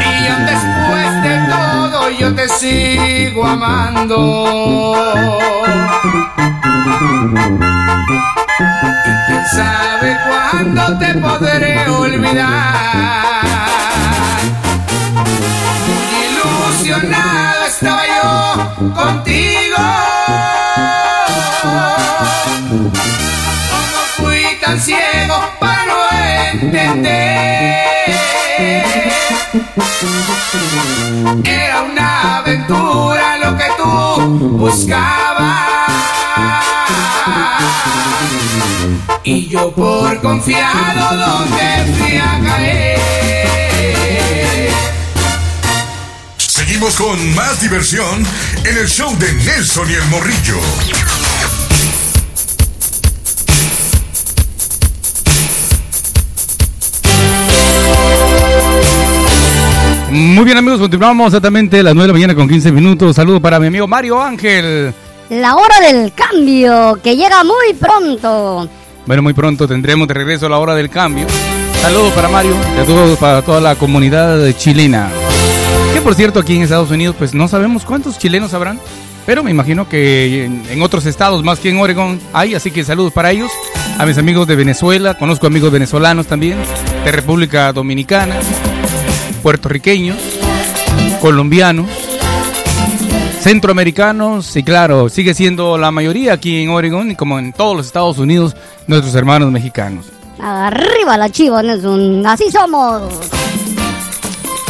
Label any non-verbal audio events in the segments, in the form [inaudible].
Y aún después de todo yo te sigo amando. Quién sabe cuándo te podré olvidar. Ilusionado estaba yo contigo. Era una aventura lo que tú buscabas. Y yo por confiado donde fui a caer. Seguimos con más diversión en el show de Nelson y el Morrillo. Muy bien amigos, continuamos exactamente a las 9 de la mañana con 15 minutos. Saludo para mi amigo Mario Ángel. La hora del cambio, que llega muy pronto. Bueno, muy pronto tendremos de regreso la hora del cambio. Saludos para Mario y a todos, para toda la comunidad chilena. Que por cierto, aquí en Estados Unidos, pues no sabemos cuántos chilenos habrán, pero me imagino que en, en otros estados más que en Oregon hay, así que saludos para ellos. A mis amigos de Venezuela, conozco amigos venezolanos también, de República Dominicana, puertorriqueños, colombianos, centroamericanos y claro, sigue siendo la mayoría aquí en Oregon y como en todos los Estados Unidos, nuestros hermanos mexicanos. Arriba la chiva, Nelson. Así somos.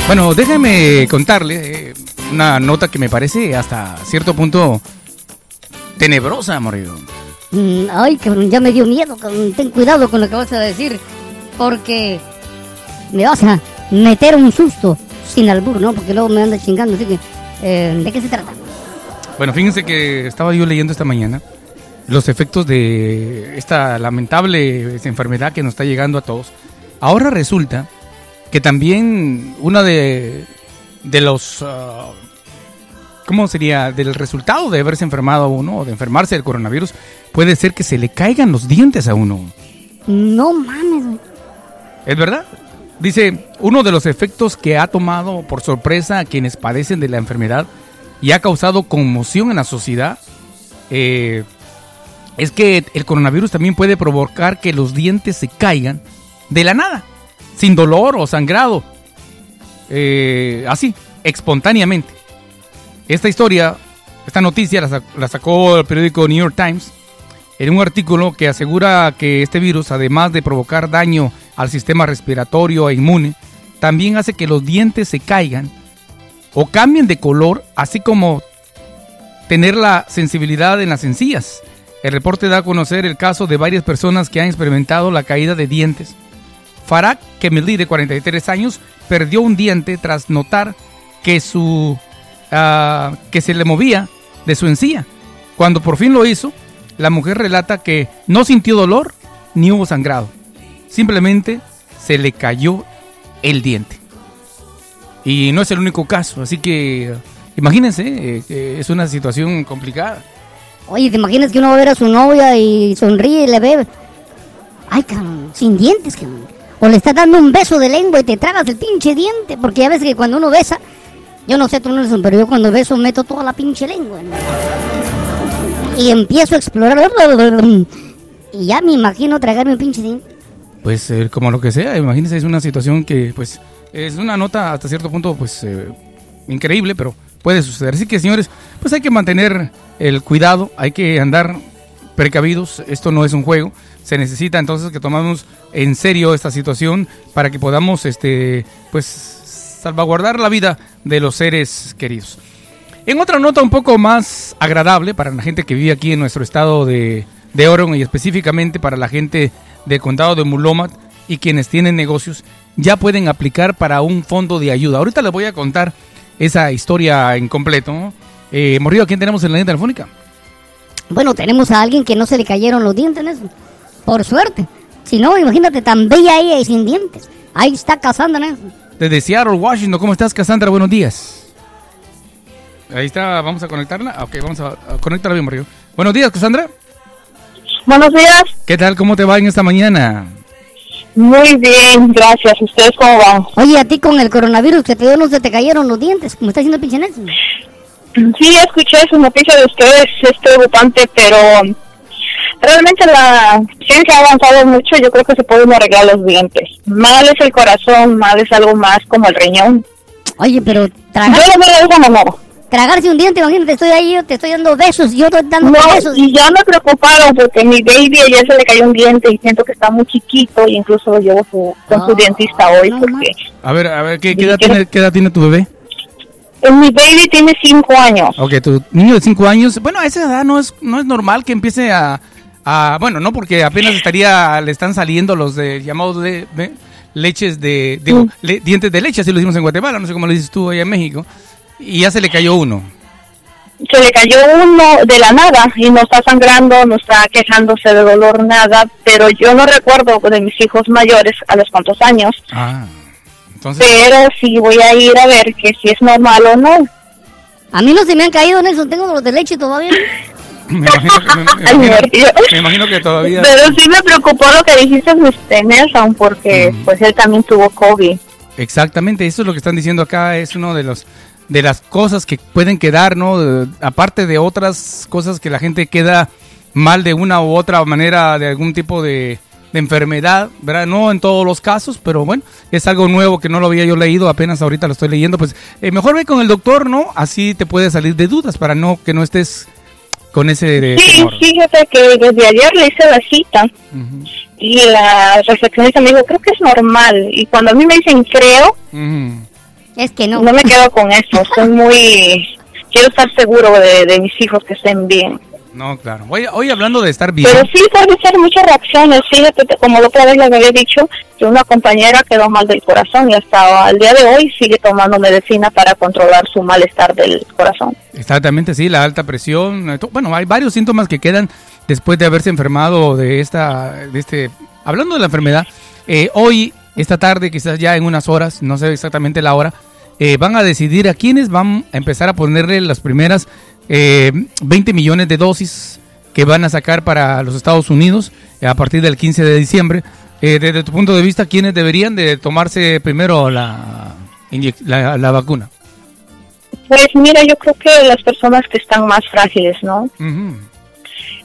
Bueno, déjeme contarle eh, una nota que me parece hasta cierto punto tenebrosa, Morrido. Mm, Ay, cabrón, ya me dio miedo. Ten cuidado con lo que vas a decir. Porque me vas a meter un susto sin albur, ¿no? Porque luego me anda chingando. Así que, eh, ¿de qué se trata? Bueno, fíjense que estaba yo leyendo esta mañana los efectos de esta lamentable enfermedad que nos está llegando a todos. Ahora resulta que también una de, de los... ah, ¿Cómo sería? Del resultado de haberse enfermado a uno o de enfermarse del coronavirus puede ser que se le caigan los dientes a uno. No mames. ¿Es verdad? Dice, uno de los efectos que ha tomado por sorpresa a quienes padecen de la enfermedad y ha causado conmoción en la sociedad eh, es que el coronavirus también puede provocar que los dientes se caigan de la nada, sin dolor o sangrado, Eh, así, espontáneamente. Esta historia, esta noticia la, la sacó el periódico New York Times en un artículo que asegura que este virus, además de provocar daño al sistema respiratorio e inmune, también hace que los dientes se caigan o cambien de color, así como tener la sensibilidad en las encías. El reporte da a conocer el caso de varias personas que han experimentado la caída de dientes. Farah Kemeli, de 43 años, perdió un diente tras notar que, su, ah, que se le movía de su encía. Cuando por fin lo hizo, la mujer relata que no sintió dolor ni hubo sangrado. Simplemente se le cayó el diente. Y no es el único caso, así que imagínense, eh, es una situación complicada. Oye, ¿te imaginas que uno va a ver a su novia y sonríe y le ve? Ay, cabrón, sin dientes. O le estás dando un beso de lengua y te tragas el pinche diente. Porque ya ves que cuando uno besa, yo no sé tú, Nelson, pero yo cuando beso meto toda la pinche lengua. Y empiezo a explorar. [laughs] Y ya me imagino tragarme un pinche diente. Pues eh, como lo que sea, imagínense, es una situación que pues es una nota hasta cierto punto pues eh, increíble, pero puede suceder. Así que señores, pues hay que mantener el cuidado, hay que andar precavidos, esto no es un juego, se necesita entonces que tomemos en serio esta situación para que podamos este pues salvaguardar la vida de los seres queridos. En otra nota un poco más agradable para la gente que vive aquí en nuestro estado de, de Oregon y específicamente para la gente del condado de Mulomat y quienes tienen negocios, ya pueden aplicar para un fondo de ayuda. Ahorita les voy a contar esa historia en completo. ¿no? Eh, Morrido, ¿a quién tenemos en la línea telefónica? Bueno, tenemos a alguien que no se le cayeron los dientes, Nelson. Por suerte. Si no, imagínate, tan bella ella y sin dientes. Ahí está Cassandra, Nelson. Desde Seattle, Washington, ¿cómo estás, Cassandra? Buenos días. Ahí está, vamos a conectarla. Ah, Ok, vamos a, a conectarla bien, Morrido. Buenos días, Cassandra. Buenos días. ¿Qué tal? ¿Cómo te va en esta mañana? Muy bien, gracias. ¿Ustedes cómo van? Oye, a ti con el coronavirus que te dio no se te cayeron los dientes, como está haciendo el pinche Nelson. Sí, escuché su noticia de ustedes, es preocupante, pero realmente la ciencia ha avanzado mucho, yo creo que se pueden arreglar los dientes. Mal es el corazón, mal es algo más como el riñón. Oye, pero Yo tragar, lo veo de esa manera. Tragarse un diente, imagínate, estoy ahí, yo te estoy dando besos, yo estoy dando No, besos. y ya me preocuparon porque mi baby ayer se le cayó un diente y siento que está muy chiquito y incluso lo llevo su- con su Ah, dentista hoy no porque. A ver, a ver, ¿qué, edad, tiene, qué edad tiene tu bebé? eh, mi baby tiene cinco años. Ok, tu niño de 5 años, bueno, a esa edad no es, no es normal que empiece a, a- bueno, no porque apenas estaría, le están saliendo los de, llamados de, de- leches de, digo, Mm. le- dientes de leche, así lo decimos en Guatemala, no sé cómo lo dices tú allá en México, y ya se le cayó uno. Se le cayó uno de la nada y no está sangrando, no está quejándose de dolor, nada, pero yo no recuerdo de mis hijos mayores a los cuantos años, Ah, entonces, pero sí voy a ir a ver que si es normal o no. A mí no se me han caído, Nelson, tengo los de leche todavía. [laughs] me imagino, que- me- me [laughs] imagino- Dios. me imagino que todavía... Pero sí me preocupó lo que dijiste de usted, Nelson, porque Mm. pues él también tuvo COVID. Exactamente, eso es lo que están diciendo acá, es uno de los de las cosas que pueden quedar, ¿no? De- aparte de otras cosas que la gente queda mal de una u otra manera de algún tipo de, de enfermedad, ¿verdad? No en todos los casos, pero bueno, es algo nuevo que no lo había yo leído, apenas ahorita lo estoy leyendo, pues eh, mejor ve con el doctor, ¿no? Así te puede salir de dudas para no que no estés con ese eh, Sí, temor. fíjate que desde ayer le hice la cita y la recepcionista me dijo, creo que es normal. Y cuando a mí me dicen creo. Es que no. no me quedo con eso. Soy muy... Quiero estar seguro de, de mis hijos que estén bien. No, claro. Hoy, hoy hablando de estar bien. Pero sí puede ser muchas reacciones. Fíjate, te- como la otra vez les había dicho, que una compañera quedó mal del corazón y hasta el día de hoy sigue tomando medicina para controlar su malestar del corazón. Exactamente, sí, la alta presión. Bueno, hay varios síntomas que quedan después de haberse enfermado de esta, de este. Hablando de la enfermedad, eh, hoy, esta tarde, quizás ya en unas horas, no sé exactamente la hora, eh, van a decidir a quiénes van a empezar a ponerle las primeras eh, 20 millones de dosis que van a sacar para los Estados Unidos eh, a partir del 15 de diciembre. Eh, desde tu punto de vista, ¿quiénes deberían de tomarse primero la, la, la vacuna? Pues mira, yo creo que las personas que están más frágiles, ¿no? Ujú.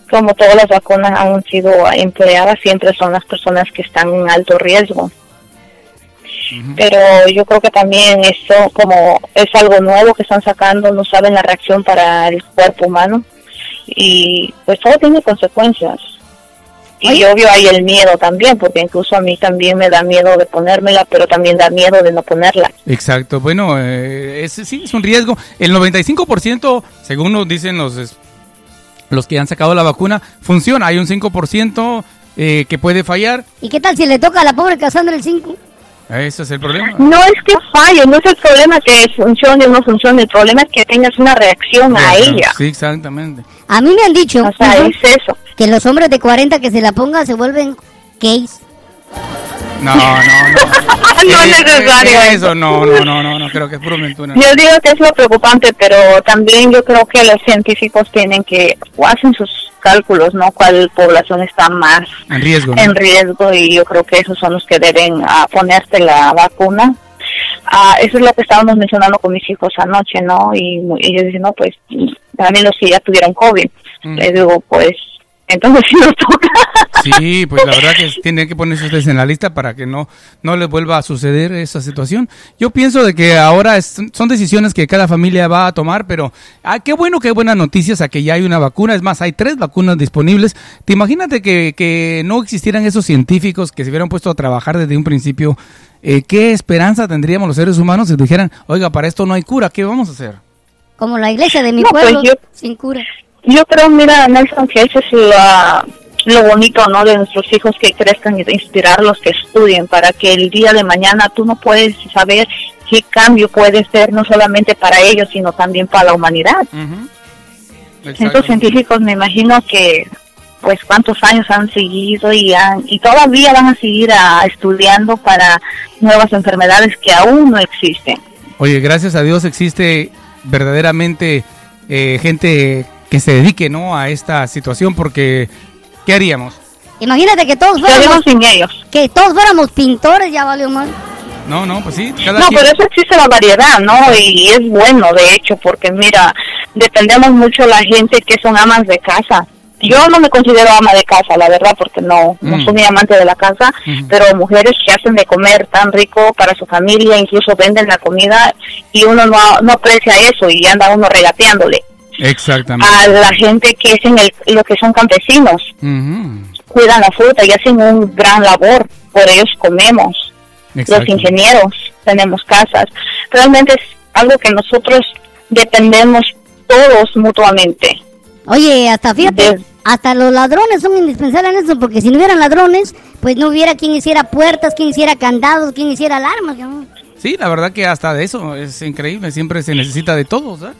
Como todas las vacunas han sido empleadas, siempre son las personas que están en alto riesgo. Pero yo creo que también eso, como es algo nuevo que están sacando, no saben la reacción para el cuerpo humano. Y pues todo tiene consecuencias. Y obvio hay el miedo también, porque incluso a mí también me da miedo de ponérmela, pero también da miedo de no ponerla. Exacto, bueno, eh, es, sí, es un riesgo. El 95%, según nos dicen los, los que han sacado la vacuna, funciona. Hay un 5% eh, que puede fallar. ¿Y qué tal si le toca a la pobre Cassandra el 5? Ese es el problema. No es que falle, no es el problema que funcione o no funcione, el problema es que tengas una reacción a ella. Sí, exactamente. A mí me han dicho O sea, ujú, es eso. que los hombres de 40 que se la pongan se vuelven gays. No, no, no. [laughs] no es necesario eso. No, no, no, no, no, creo que es puro mentira. Yo digo que es lo preocupante, pero también yo creo que los científicos tienen que, o hacen sus cálculos, ¿no? ¿Cuál población está más En riesgo. ¿no? en riesgo? Y yo creo que esos son los que deben ah, ponerte la vacuna. Ah, eso es lo que estábamos mencionando con mis hijos anoche, ¿no? Y mu- ellos dicen, no, pues, también los que ya tuvieron COVID. Mm. Les digo, pues, entonces [laughs] sí nos toca. Sí, pues la verdad que tienen que ponerse ustedes en la lista para que no, no les vuelva a suceder esa situación. Yo pienso de que ahora es- son decisiones que cada familia va a tomar, pero ah, qué bueno, qué buenas noticias a que ya hay una vacuna. Es más, hay tres vacunas disponibles. ¿Te imagínate que, que no existieran esos científicos que se hubieran puesto a trabajar desde un principio? Eh, ¿Qué esperanza tendríamos los seres humanos si dijeran, oiga, para esto no hay cura, ¿qué vamos a hacer? Como la iglesia de mi No, pues pueblo, yo- sin cura. Yo creo, mira, Nelson, que eso es la- lo bonito, ¿no? De nuestros hijos que crezcan y de inspirarlos que estudien para que el día de mañana tú no puedes saber qué cambio puede ser no solamente para ellos, sino también para la humanidad. Estos científicos me imagino que pues cuántos años han seguido y han, y todavía van a seguir a, estudiando para nuevas enfermedades que aún no existen. Oye, gracias a Dios existe verdaderamente eh, gente que se dedique ¿no? a esta situación porque ¿qué haríamos? Imagínate que todos fuéramos, sin ellos. que todos fuéramos pintores, ya valió mal. No, no, pues sí, cada No, quien- pero eso existe la variedad, ¿no? Y es bueno, de hecho, porque mira, dependemos mucho de la gente que son amas de casa. Yo no me considero ama de casa, la verdad, porque no, no Mm. soy muy amante de la casa, Ujú. pero mujeres que hacen de comer tan rico para su familia, incluso venden la comida y uno no, no aprecia eso y anda uno regateándole. Exactamente. A la gente que es en el, lo que son campesinos, cuidan la fruta y hacen un gran labor, por ellos comemos los ingenieros, tenemos casas. Realmente es algo que nosotros dependemos todos mutuamente. Oye, hasta fíjate, De- hasta los ladrones son indispensables en eso, porque si no hubieran ladrones, pues no hubiera quien hiciera puertas, quien hiciera candados, quien hiciera alarmas. ¿no? Sí, la verdad que hasta de eso es increíble, siempre se necesita de todos, ¿eh?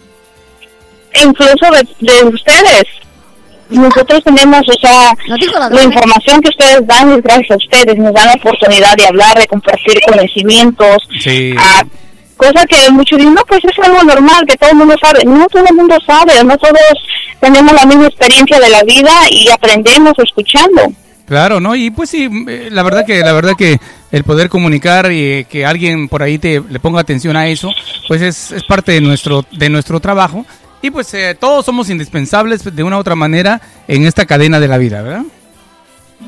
Incluso de, de ustedes. Nosotros tenemos, o sea, la información que ustedes dan es gracias a ustedes, nos dan la oportunidad de hablar, de compartir conocimientos, Sí. a cosa que muchos dicen, no, pues es algo normal, que todo el mundo sabe. No, todo el mundo sabe, no todos tenemos la misma experiencia de la vida y aprendemos escuchando. Claro, ¿no? Y pues sí, eh, la verdad que la verdad que el poder comunicar y eh, que alguien por ahí te le ponga atención a eso, pues es, es parte de nuestro de nuestro trabajo y pues eh, todos somos indispensables de una u otra manera en esta cadena de la vida, ¿verdad?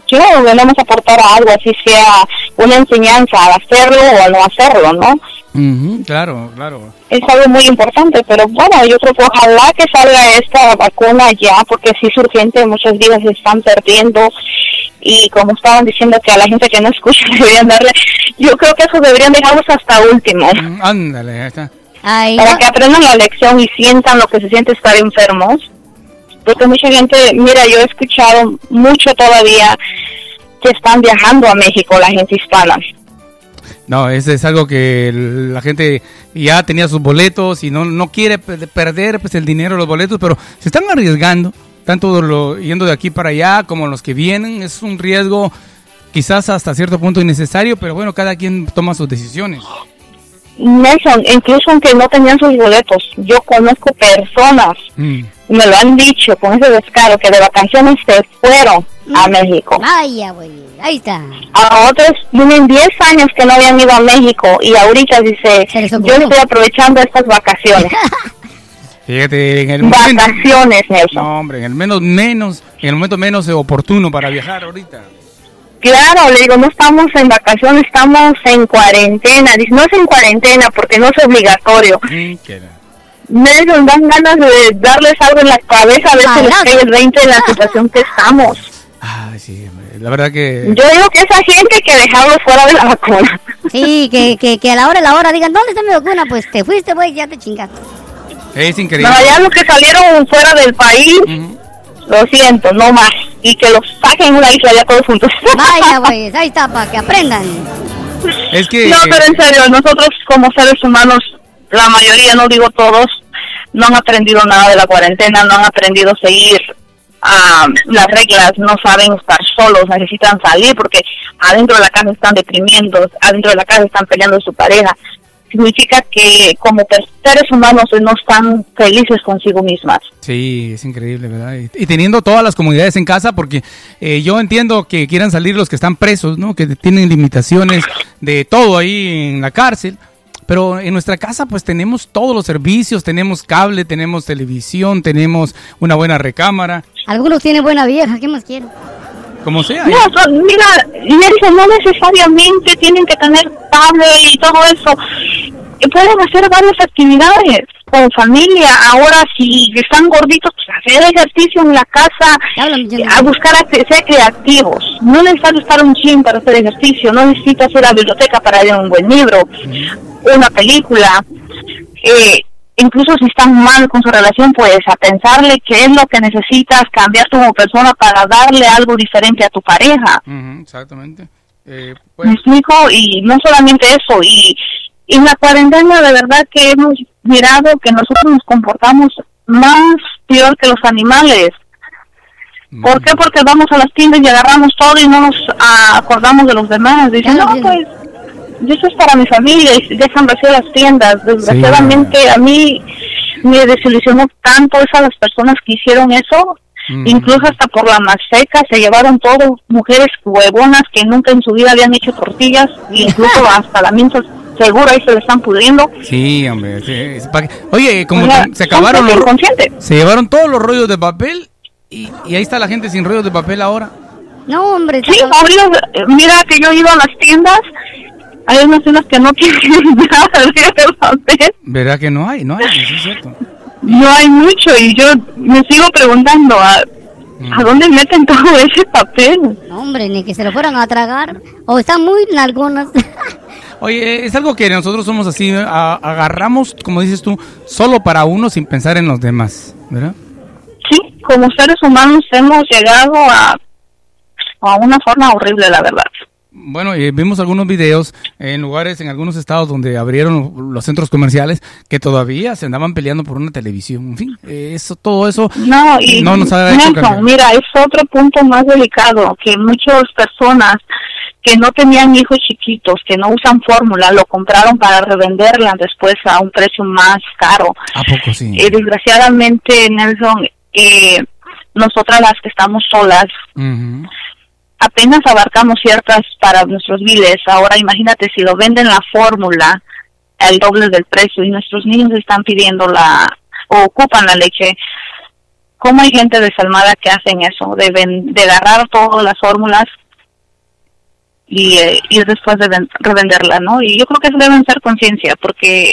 yo venimos a aportar algo, así sea una enseñanza a hacerlo o a no hacerlo, ¿no? Claro, claro. Es algo muy importante, pero bueno, yo creo que ojalá que salga esta vacuna ya, porque sí es urgente, muchas vidas se están perdiendo y como estaban diciendo que a la gente que no escucha [laughs] deberían darle, yo creo que eso deberían dejarlos hasta último, Mm, Ándale, ahí está. Ay, para no, que aprendan la lección y sientan lo que se siente estar enfermos. Porque mucha gente, mira, yo he escuchado mucho todavía que están viajando a México, la gente hispana. No, eso es algo que la gente ya tenía sus boletos y no, no quiere pe- perder pues el dinero, los boletos, pero se están arriesgando, tanto lo, yendo de aquí para allá como los que vienen. Es un riesgo quizás hasta cierto punto innecesario, pero bueno, cada quien toma sus decisiones. Nelson, incluso aunque no tenían sus boletos, yo conozco personas, Mm. me lo han dicho con ese descaro, que de vacaciones se fueron a México. vaya, güey, ahí está. A otros tienen 10 años que no habían ido a México y ahorita dice, yo estoy aprovechando estas vacaciones. [laughs] Fíjate, en el momento... vacaciones, Nelson. No, hombre, en el menos, menos, en el momento menos oportuno para viajar ahorita. Claro, le digo, no estamos en vacaciones, estamos en cuarentena. Dice, no es en cuarentena porque no es obligatorio. Mm, que Nelson, dan ganas de darles algo en la cabeza a ver si les cae el 20 en la situación que estamos. Ay, sí, la verdad que... Yo digo que esa gente que dejarlo fuera de la vacuna. Sí, que, que, que a la hora de la hora digan, ¿dónde está mi vacuna? Pues te fuiste, güey, ya te chingaste. Es increíble. No, ya los que salieron fuera del país, lo siento, no más. Y que los saquen en una isla ya todos juntos. [laughs] Vaya, güey, ahí está, para que aprendan. Es que... No, pero en serio, nosotros como seres humanos, la mayoría, no digo todos, no han aprendido nada de la cuarentena, no han aprendido a seguir ah, las reglas, no saben estar solos, necesitan salir porque adentro de la casa están deprimiendo, adentro de la casa están peleando su pareja. Significa que como seres humanos no están felices consigo mismas. Sí, es increíble, ¿verdad? Y, y teniendo todas las comunidades en casa, porque eh, yo entiendo que quieran salir los que están presos, ¿no? Que tienen limitaciones de todo ahí en la cárcel. Pero en nuestra casa pues tenemos todos los servicios, tenemos cable, tenemos televisión, tenemos una buena recámara, Algunos tienen buena vieja, ¿qué más quieren? Como sea. No, mira, Nelson, no necesariamente tienen que tener cable y todo eso. Pueden hacer varias actividades con familia. Ahora, si están gorditos, pues hacer ejercicio en la casa, a buscar acti- ser creativos. No es necesario estar un gym para hacer ejercicio, no necesitas ir a la biblioteca para leer un buen libro, una película. Eh, incluso si están mal con su relación, pues a pensarle qué es lo que necesitas cambiar como persona para darle algo diferente a tu pareja. Exactamente. Eh, pues, Me explico, y no solamente eso, y, y en la cuarentena de verdad que hemos mirado que nosotros nos comportamos más peor que los animales. ¿Por qué? Porque vamos a las tiendas y agarramos todo y no nos ah, acordamos de los demás. Dicen, no, pues, eso es para mi familia y dejan vacío las tiendas. Desgraciadamente a mí me desilusionó tanto esas las personas que hicieron eso Mm. Incluso hasta por la maseca se llevaron todo, mujeres huevonas que nunca en su vida habían hecho tortillas, e incluso [laughs] hasta la minza seguro ahí se le están pudriendo. Sí, hombre. sí, que- Oye, como O sea, que se acabaron los... Se llevaron todos los rollos de papel y, y ahí está la gente sin rollos de papel ahora. No, hombre. Sí, ahorita, eh, mira que yo he ido a las tiendas, hay unas tiendas que no tienen [laughs] nada de papel. ¿Verdad que no hay? No hay, sí es cierto. No hay mucho y yo me sigo preguntando a, ¿a dónde meten todo [laughs] ese papel? No, hombre, ni que se lo fueran a tragar. O están muy nalgonas. [laughs] Oye, es algo que nosotros somos así, a- agarramos, como dices tú, solo para uno sin pensar en los demás, ¿verdad? Sí, como seres humanos hemos llegado a, a una forma horrible, la verdad. Bueno, eh, vimos algunos videos en lugares, en algunos estados donde abrieron los centros comerciales que todavía se andaban peleando por una televisión. En fin, eh, eso, todo eso No, y no nos ha hecho Nelson, mira, es otro punto más delicado, que muchas personas que no tenían hijos chiquitos, que no usan fórmula, lo compraron para revenderla después a un precio más caro. ¿A poco sí? Eh, desgraciadamente, Nelson, eh, nosotras las que estamos solas. Apenas abarcamos ciertas para nuestros biles. Ahora imagínate si lo venden la fórmula al doble del precio y nuestros niños están pidiendo la o ocupan la leche. ¿Cómo hay gente desalmada que hacen eso? De, ven- de agarrar todas las fórmulas y eh, ir después de ven- revenderla, ¿no? Y yo creo que eso deben ser conciencia porque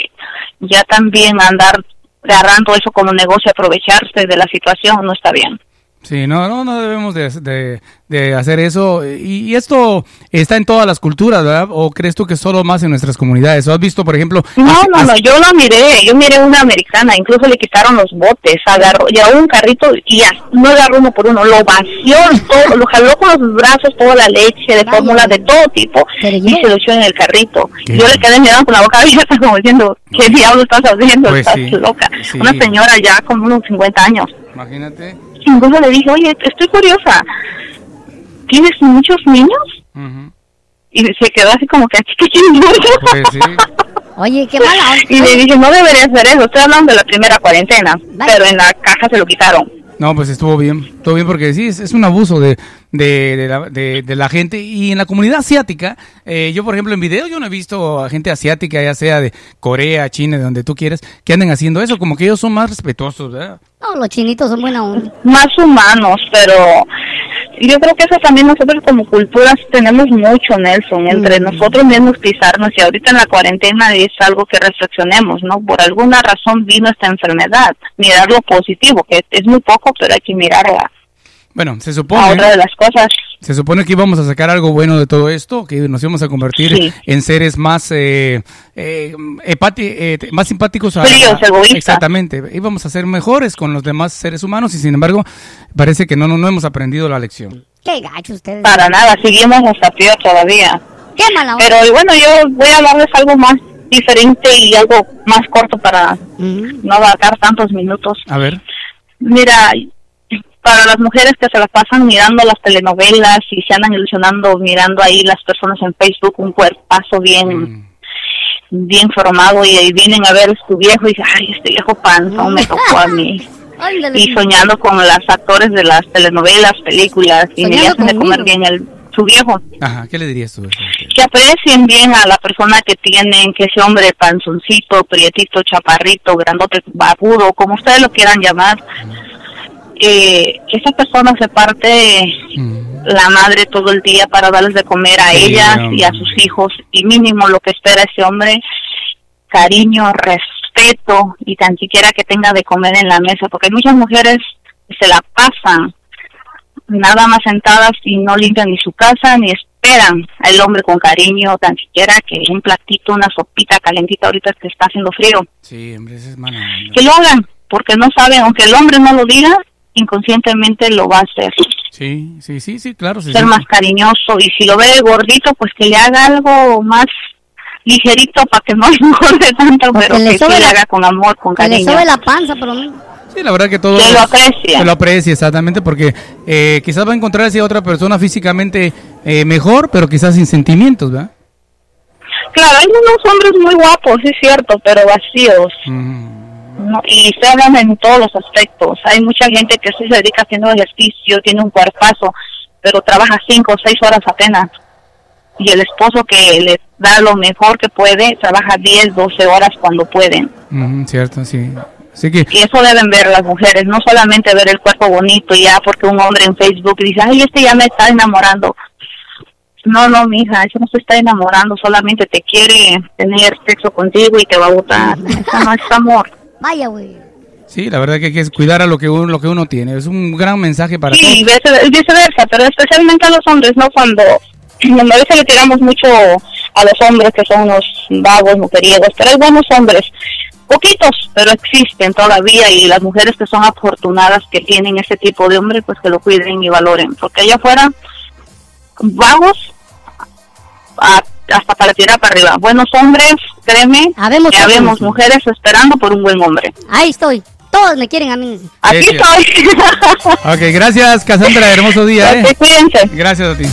ya también andar agarrando eso como negocio, aprovecharse de la situación no está bien. Sí, no, no, no debemos de, de- de hacer eso. Y, y esto está en todas las culturas, ¿verdad? ¿O crees tú que solo más en nuestras comunidades? ¿O has visto, por ejemplo... No, hace- no, no, hace- yo la miré, yo miré una americana, incluso le quitaron los botes, agarró, llevó un carrito y ya, no agarró uno por uno, lo vació, todo, lo jaló con los brazos, toda la leche de fórmula de todo tipo y se lo echó en el carrito. ¿Qué? Yo le quedé mirando con la boca abierta como diciendo, ¿qué diablo estás haciendo? Pues estás sí, loca. sí. Una señora ya con unos 50 años. Imagínate. Incluso le dije, oye, estoy curiosa, ¿tienes muchos niños? Y se quedó así como que, ¿qué chingados? Pues sí. Oye, qué mala onda. Y le dije, no debería hacer eso, estoy hablando de la primera cuarentena, pero en la caja se lo quitaron. No, pues estuvo bien, estuvo bien porque sí, es, es un abuso de, de, de la, de- de la gente y en la comunidad asiática, eh, yo por ejemplo en video yo no he visto a gente asiática, ya sea de Corea, China, de donde tú quieras, que anden haciendo eso, como que ellos son más respetuosos, ¿verdad? No, los chinitos son buena onda. Más humanos, pero yo creo que eso también nosotros como culturas tenemos mucho, Nelson, entre Mm. nosotros mismos pisarnos y ahorita en la cuarentena es algo que reflexionemos, ¿no? Por alguna razón vino esta enfermedad, mirar lo positivo, que es muy poco, pero hay que mirarla Bueno, se a supone, otra de las cosas. se supone que íbamos a sacar algo bueno de todo esto, que nos íbamos a convertir Sí. en seres más eh, eh, hepati- eh, más simpáticos a, Fríos, a- egoístas. exactamente íbamos a ser mejores con los demás seres humanos y sin embargo parece que no no, no hemos aprendido la lección Qué gacho ustedes. Para nada, seguimos hasta peor todavía. Qué mala onda. Pero y bueno, yo voy a hablarles algo más diferente y algo más corto para Mm. no abarcar tantos minutos. a ver Mira, para las mujeres que se las pasan mirando las telenovelas y se andan ilusionando mirando ahí las personas en Facebook un cuerpazo bien Mm. bien formado y ahí vienen a ver su viejo y dicen, ay, este viejo panzón me tocó a mí. [laughs] Y soñando con los actores de las telenovelas, películas y me hacen de comer bien el, su viejo. ajá qué le dirías tú que aprecien bien a la persona que tienen, que ese hombre panzoncito, prietito, chaparrito, grandote, barbudo, como ustedes lo quieran llamar, eh, que esa persona se parte Mm. la madre todo el día para darles de comer a Sí, ellas y a sus hijos y mínimo lo que espera ese hombre, cariño, respeto y tan siquiera que tenga de comer en la mesa, porque hay muchas mujeres que se la pasan nada más sentadas y no limpian ni su casa ni esperan al hombre con cariño, tan siquiera que un platito, una sopita calentita ahorita que está haciendo frío, sí hombre es mala onda. que lo hagan, porque no saben, aunque el hombre no lo diga, inconscientemente lo va a hacer, sí sí sí sí claro sí, ser sí. más cariñoso y si lo ve gordito, pues que le haga algo más ligerito para que no [laughs] engorde tanto, O pero que le que le haga con amor, con Que le cariño. sobe la panza, pero. Sí, la verdad que todo Que lo aprecie. que lo aprecie, exactamente, porque eh, quizás va a encontrarse a otra persona físicamente eh, mejor, pero quizás sin sentimientos, ¿verdad? Claro, hay unos hombres muy guapos, sí es cierto, pero vacíos. Mm. ¿No? Y estoy hablando en todos los aspectos. Hay mucha gente que sí se dedica haciendo ejercicio, tiene un cuerpazo, pero trabaja cinco o seis horas apenas. Y el esposo que le da lo mejor que puede, trabaja 10, 12 horas cuando pueden. Cierto, sí. Así que, Y eso deben ver las mujeres, no solamente ver el cuerpo bonito ya porque un hombre en Facebook dice, ay, este ya me está enamorando. No, no, mija, eso no se está enamorando, solamente te quiere tener sexo contigo y te va a votar. Eso no es amor. Vaya, güey. sí, la verdad que hay que cuidar a lo que uno, lo que uno tiene. Es un gran mensaje para Sí, todos. vice- viceversa, pero especialmente a los hombres, ¿no? Cuando [clears throat] a veces le tiramos mucho a los hombres que son unos vagos, mujeriegos, pero hay buenos hombres, poquitos, pero existen todavía y las mujeres que son afortunadas que tienen ese tipo de hombre, pues que lo cuiden y valoren, porque allá afuera, vagos, a- hasta para tirar para arriba. Buenos hombres, créeme, Habemos que habemos hombres. mujeres esperando por un buen hombre. Ahí estoy. Todos me quieren a mí. Aquí sí. estoy. Ok, gracias, Cassandra. Hermoso día, [laughs] ¿eh? cuídense. Gracias a ti.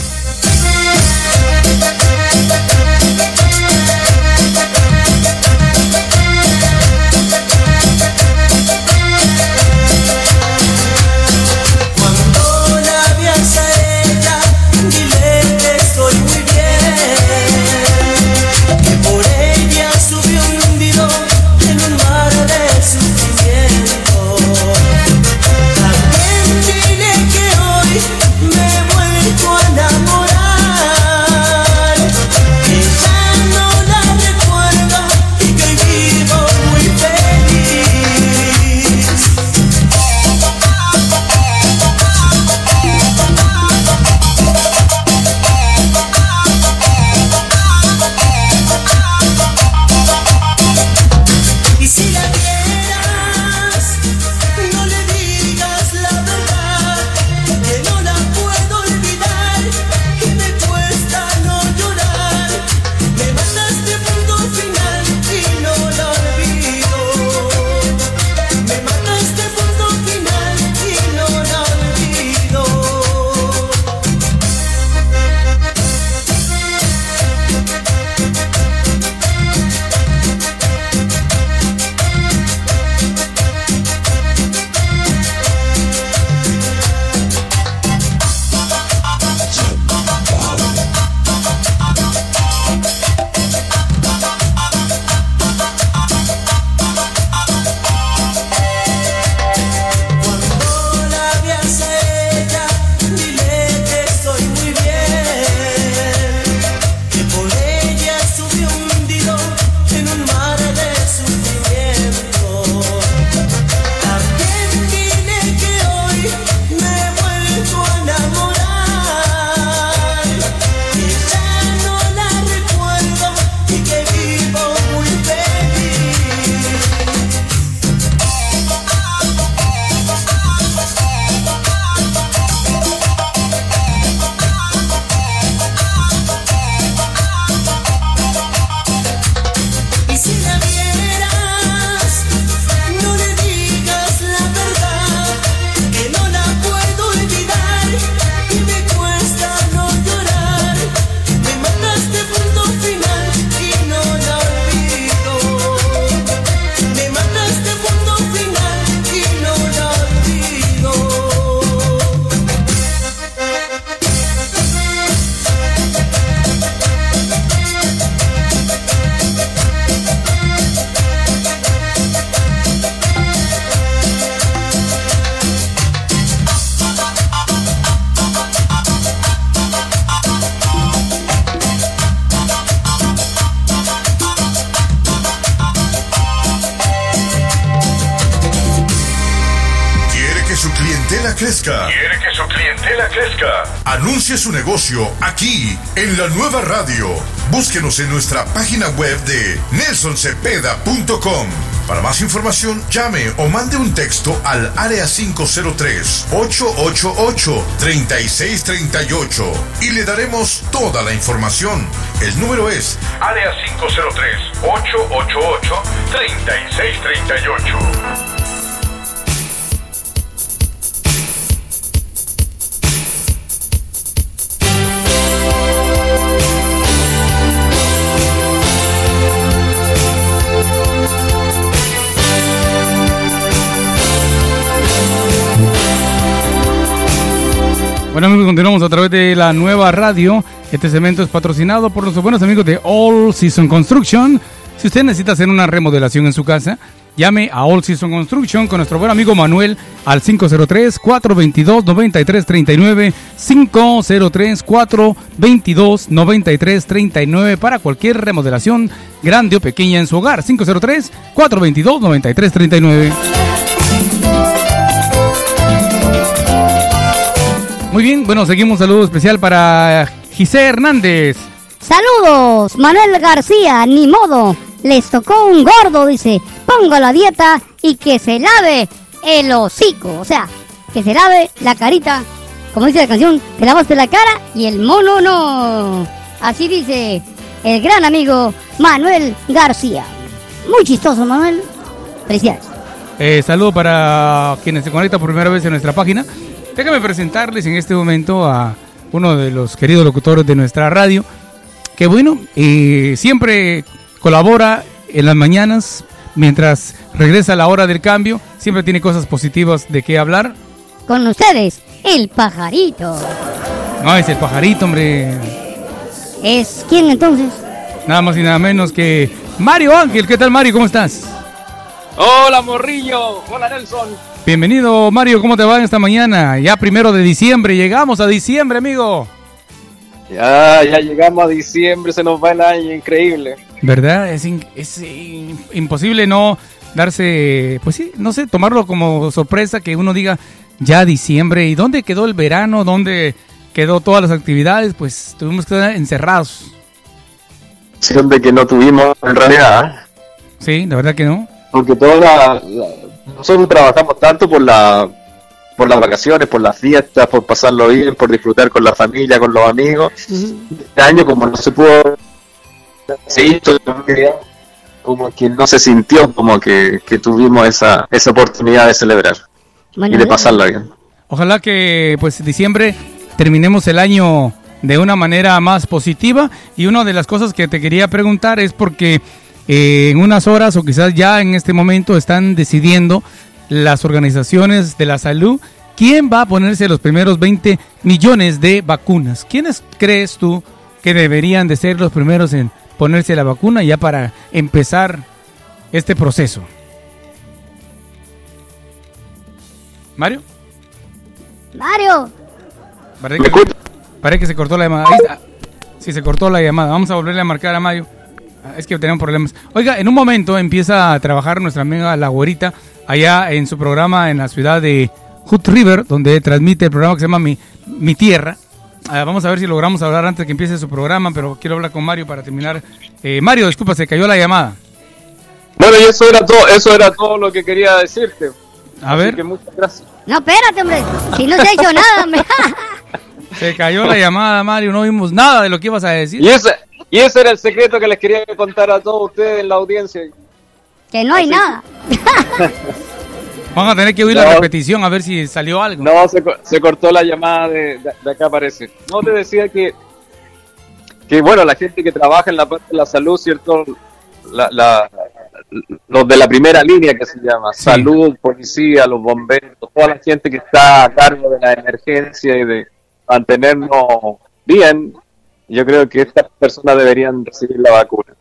Su negocio aquí, en la nueva radio. Búsquenos en nuestra página web de nelsoncepeda.com. Para más información, llame o mande un texto al área 503-888-3638 y le daremos toda la información. El número es área 503-888-3638. Bueno amigos, continuamos a través de la nueva radio. Este segmento es patrocinado por nuestros buenos amigos de All Season Construction. Si usted necesita hacer una remodelación en su casa, llame a All Season Construction con nuestro buen amigo Manuel al 503-422-9339. 503-422-9339 para cualquier remodelación grande o pequeña en su hogar. 503-422-9339. Muy bien, bueno, seguimos un saludo especial para Giselle Hernández. Saludos, Manuel García, ni modo. Les tocó un gordo, dice. Ponga la dieta y que se lave el hocico. O sea, que se lave la carita. Como dice la canción, te lavaste la cara y el mono no. Así dice el gran amigo Manuel García. Muy chistoso, Manuel. Felicidades. Eh, saludo para quienes se conectan por primera vez en nuestra página. Déjame presentarles en este momento a uno de los queridos locutores de nuestra radio, que bueno, eh, siempre colabora en las mañanas, mientras regresa la hora del cambio, siempre tiene cosas positivas de qué hablar. Con ustedes, el pajarito. No, es el pajarito, hombre. ¿Es quién entonces? Nada más y nada menos que Mario Ángel. ¿Qué tal, Mario? ¿Cómo estás? Hola Morrillo, hola Nelson. Bienvenido, Mario. ¿Cómo te va en esta mañana? Ya primero de diciembre. Llegamos a diciembre, amigo. Ya, ya llegamos a diciembre, se nos va el año, increíble. ¿Verdad? Es, in- es in- imposible no darse, pues sí, no sé, tomarlo como sorpresa que uno diga ya diciembre. ¿Y dónde quedó el verano? ¿Dónde quedó todas las actividades? Pues tuvimos que estar encerrados. Siempre que no tuvimos en realidad. Sí, la verdad que no. porque toda la- la- nosotros trabajamos tanto por la por las vacaciones, por las fiestas, por pasarlo bien, por disfrutar con la familia, con los amigos. Este año como no se pudo se hizo como que no se sintió como que, que tuvimos esa, esa oportunidad de celebrar Bueno, y de pasarla bien. Ojalá que pues diciembre terminemos el año de una manera más positiva y una de las cosas que te quería preguntar es porque eh, en unas horas o quizás ya en este momento están decidiendo las organizaciones de la salud quién va a ponerse los primeros 20 millones de vacunas. ¿Quiénes crees tú que deberían de ser los primeros en ponerse la vacuna ya para empezar este proceso? Mario. Mario, Parece ¿Me que, escucha? parece que se cortó la llamada. Ahí está. Sí, se cortó la llamada. Vamos a volverle a marcar a Mario. Ah, Es que tenemos problemas. Oiga, en un momento empieza a trabajar nuestra amiga La Güerita allá en su programa en la ciudad de Hood River, donde transmite el programa que se llama Mi, Mi Tierra. Ah, vamos a ver si logramos hablar antes de que empiece su programa, pero quiero hablar con Mario para terminar. Eh, Mario, disculpa, se cayó la llamada. Bueno, y eso era todo, eso era todo lo que quería decirte. A Así ver, que muchas gracias. no, espérate, hombre. Si no se ha hecho nada, hombre. se cayó la llamada, Mario. No vimos nada de lo que ibas a decir. Y ese, y ese era el secreto que les quería contar a todos ustedes en la audiencia. que no hay nada. [laughs] Vamos a tener que oír la repetición a ver si salió algo. No, se, co- se cortó la llamada de, de- de acá parece. No, te decía que, que, bueno, la gente que trabaja en la parte de la salud, ¿cierto? La, la- los de la primera línea que se llama, Sí. salud, policía, los bomberos, toda la gente que está a cargo de la emergencia y de mantenernos bien, yo creo que estas personas deberían recibir la vacuna.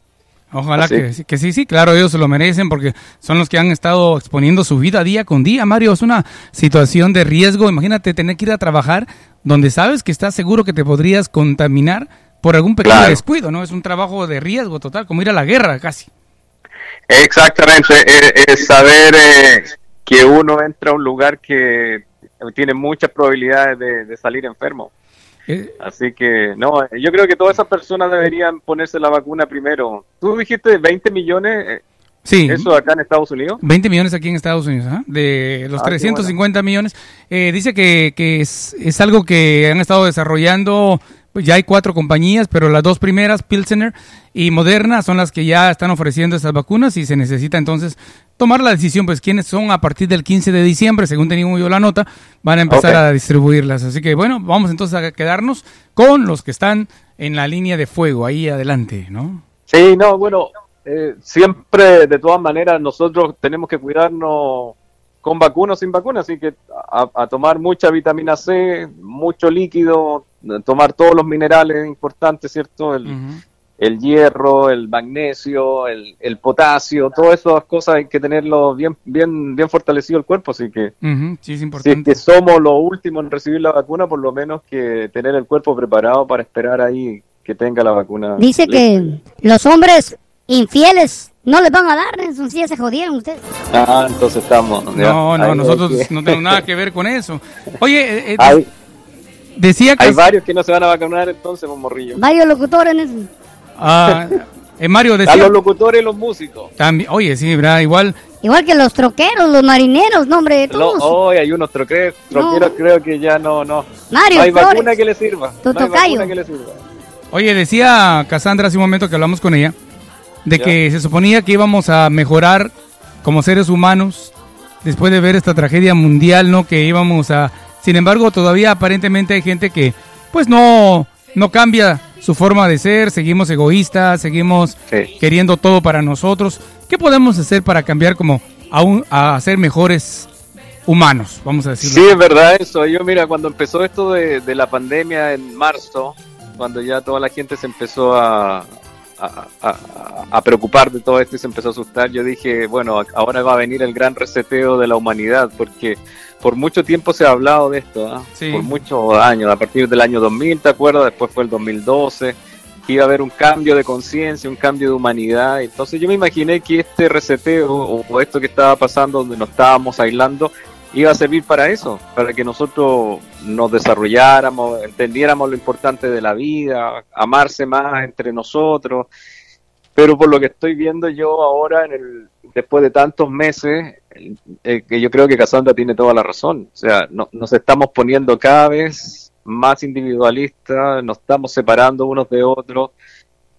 Ojalá Así. que, sí- que sí, sí, claro, ellos se lo merecen porque son los que han estado exponiendo su vida día con día. Mario, es una situación de riesgo. Imagínate tener que ir a trabajar donde sabes que estás seguro que te podrías contaminar por algún pequeño Claro. descuido, ¿no? Es un trabajo de riesgo total, como ir a la guerra casi. Exactamente, es, es saber eh, que uno entra a un lugar que tiene muchas probabilidades de, de salir enfermo. Eh, Así que, no, eh, yo creo que todas esas personas deberían ponerse la vacuna primero. Tú dijiste 20 millones, eh, sí, eso acá en Estados Unidos. 20 millones aquí en Estados Unidos, de los Ah, qué 350 millones. Eh, dice que, que es, es algo que han estado desarrollando, pues ya hay cuatro compañías, pero las dos primeras, Pilsener y Moderna, son las que ya están ofreciendo estas vacunas y se necesita entonces tomar la decisión, pues quiénes son a partir del 15 de diciembre, según tenía yo la nota, van a empezar a distribuirlas. Así que bueno, vamos entonces a quedarnos con los que están en la línea de fuego, ahí adelante, ¿no? Sí, no, bueno, eh, siempre, de todas maneras, nosotros tenemos que cuidarnos con vacuna o sin vacuna, así que a, a tomar mucha vitamina C, mucho líquido, tomar todos los minerales importantes, ¿cierto? El. El hierro, el magnesio, el, el potasio, todas esas cosas hay que tenerlo bien, bien, bien fortalecido el cuerpo, así que Sí, es si es importante. que somos los últimos en recibir la vacuna, por lo menos que tener el cuerpo preparado para esperar ahí que tenga la vacuna. Dice lista. que los hombres infieles no les van a dar, eso sí ya se jodieron ustedes. Ah, entonces estamos. ya. No, no, nosotros que- no tenemos nada que ver con eso. Oye, eh, eh, hay, decía que... hay varios que no se van a vacunar entonces, morrillo. Varios locutores en eso. Ah, eh, Mario A decía... los locutores y los músicos. También, oye, sí, ¿verdad? Igual... Igual que los troqueros, los marineros, no hombre, No, todos. hoy hay unos troqueros, troqueros creo que ya no, no. Mario no hay Flores. vacuna que le sirva. Tu no hay vacuna que le sirva. Oye, decía Cassandra hace un momento que hablamos con ella, de Ya. que se suponía que íbamos a mejorar como seres humanos después de ver esta tragedia mundial, ¿no? Que íbamos a... Sin embargo, todavía aparentemente hay gente que, pues no, no cambia su forma de ser, seguimos egoístas, seguimos Sí. queriendo todo para nosotros. ¿Qué podemos hacer para cambiar como a, un- a ser mejores humanos? Vamos a decirlo. Sí, es verdad eso. Yo, mira, cuando empezó esto de, de la pandemia en marzo, cuando ya toda la gente se empezó a, a, a- a preocupar de todo esto y se empezó a asustar, yo dije, bueno, ahora va a venir el gran reseteo de la humanidad, porque por mucho tiempo se ha hablado de esto, ¿ah? Sí. por muchos años, a partir del año 2000, ¿te acuerdas? Después fue el 2012 que iba a haber un cambio de conciencia, un cambio de humanidad. Entonces yo me imaginé que este reseteo o, o esto que estaba pasando, donde nos estábamos aislando, iba a servir para eso, para que nosotros nos desarrolláramos, entendiéramos lo importante de la vida, amarse más entre nosotros. Pero por lo que estoy viendo yo ahora, en el, después de tantos meses, eh, que yo creo que Cassandra tiene toda la razón. O sea, no- nos estamos poniendo cada vez más individualistas, nos estamos separando unos de otros.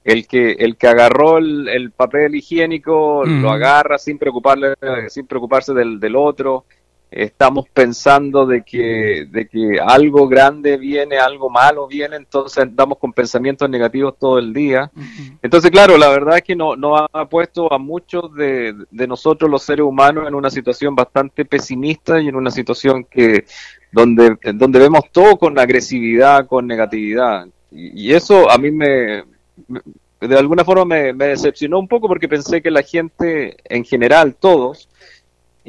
El que, el que agarró el, el papel higiénico lo agarra sin preocuparle, sin preocuparse del, del otro. Estamos pensando de que, de que algo grande viene, algo malo viene, entonces andamos con pensamientos negativos todo el día. Entonces, claro, la verdad es que no, no ha puesto a muchos de, de nosotros los seres humanos en una situación bastante pesimista y en una situación que donde, donde vemos todo con agresividad, con negatividad. Y, y eso a mí me, me- de alguna forma me, me decepcionó un poco porque pensé que la gente en general, todos,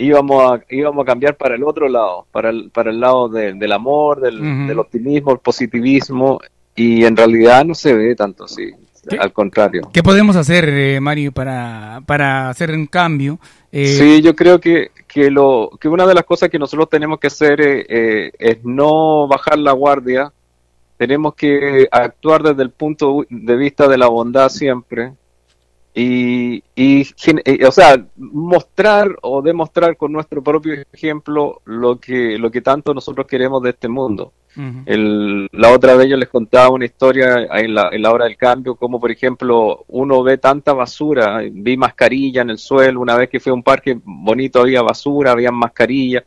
íbamos a, íbamos a cambiar para el otro lado, para el, para el lado de- del amor, del, optimismo, el positivismo, y en realidad no se ve tanto así, al contrario. ¿Qué podemos hacer, eh, Mario, para, para hacer un cambio? Eh, Sí, yo creo que, que, lo, que una de las cosas que nosotros tenemos que hacer eh, eh, es no bajar la guardia, tenemos que actuar desde el punto de vista de la bondad siempre y, y, eh, o sea, mostrar o demostrar con nuestro propio ejemplo lo que, lo que tanto nosotros queremos de este mundo. El- la otra vez yo les contaba una historia en la, en la hora del cambio, como por ejemplo uno ve tanta basura, vi mascarilla en el suelo, una vez que fui a un parque bonito había basura, había mascarilla.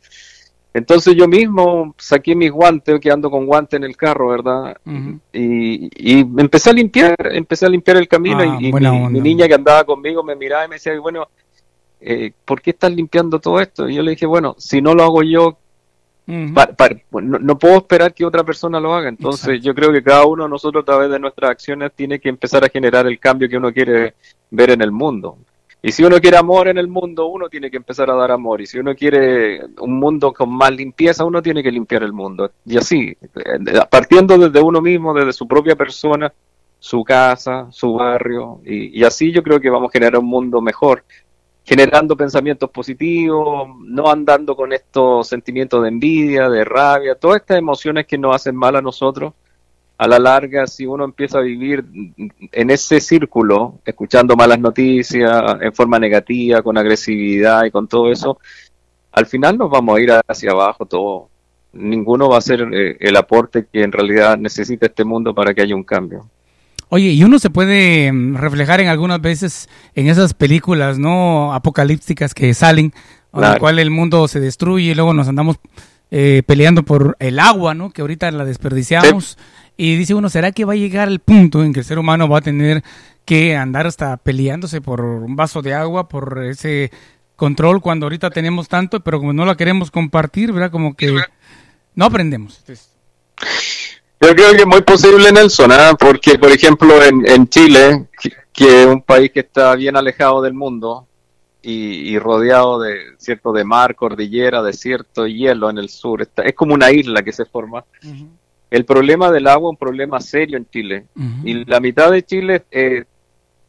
Entonces yo mismo saqué mis guantes, que ando con guantes en el carro, ¿verdad? Y, y empecé a limpiar, empecé a limpiar el camino Ah, y, mi, niña que andaba conmigo me miraba y me decía, bueno, eh, ¿por qué estás limpiando todo esto? Y yo le dije, bueno, si no lo hago yo, no, no puedo esperar que otra persona lo haga. Entonces Exacto. yo creo que cada uno de nosotros a través de nuestras acciones tiene que empezar a generar el cambio que uno quiere ver en el mundo. Y si uno quiere amor en el mundo, uno tiene que empezar a dar amor. Y si uno quiere un mundo con más limpieza, uno tiene que limpiar el mundo. Y así, eh, partiendo desde uno mismo, desde su propia persona, su casa, su barrio. Y así yo creo que vamos a generar un mundo mejor generando pensamientos positivos, no andando con estos sentimientos de envidia, de rabia, todas estas emociones que nos hacen mal a nosotros. A la larga, si uno empieza a vivir en ese círculo, escuchando malas noticias, en forma negativa, con agresividad y con todo eso, al final nos vamos a ir hacia abajo todo. Ninguno va a hacer eh, el aporte que en realidad necesita este mundo para que haya un cambio. Oye, y uno se puede mm, reflejar en algunas veces en esas películas, ¿no? Apocalípticas que salen, en la Claro. cual el mundo se destruye y luego nos andamos eh, peleando por el agua, ¿no? Que ahorita la desperdiciamos. Y dice uno, ¿será que va a llegar el punto en que el ser humano va a tener que andar hasta peleándose por un vaso de agua, por ese control cuando ahorita tenemos tanto, pero como no la queremos compartir, ¿verdad? Como que no aprendemos. Entonces, Yo creo que es muy posible, Nelson, ¿ah? porque, por ejemplo, en, en Chile, que, que es un país que está bien alejado del mundo y, y rodeado de, cierto, de mar, cordillera, desierto hielo en el sur, está, es como una isla que se forma. El problema del agua es un problema serio en Chile. Y la mitad de Chile eh,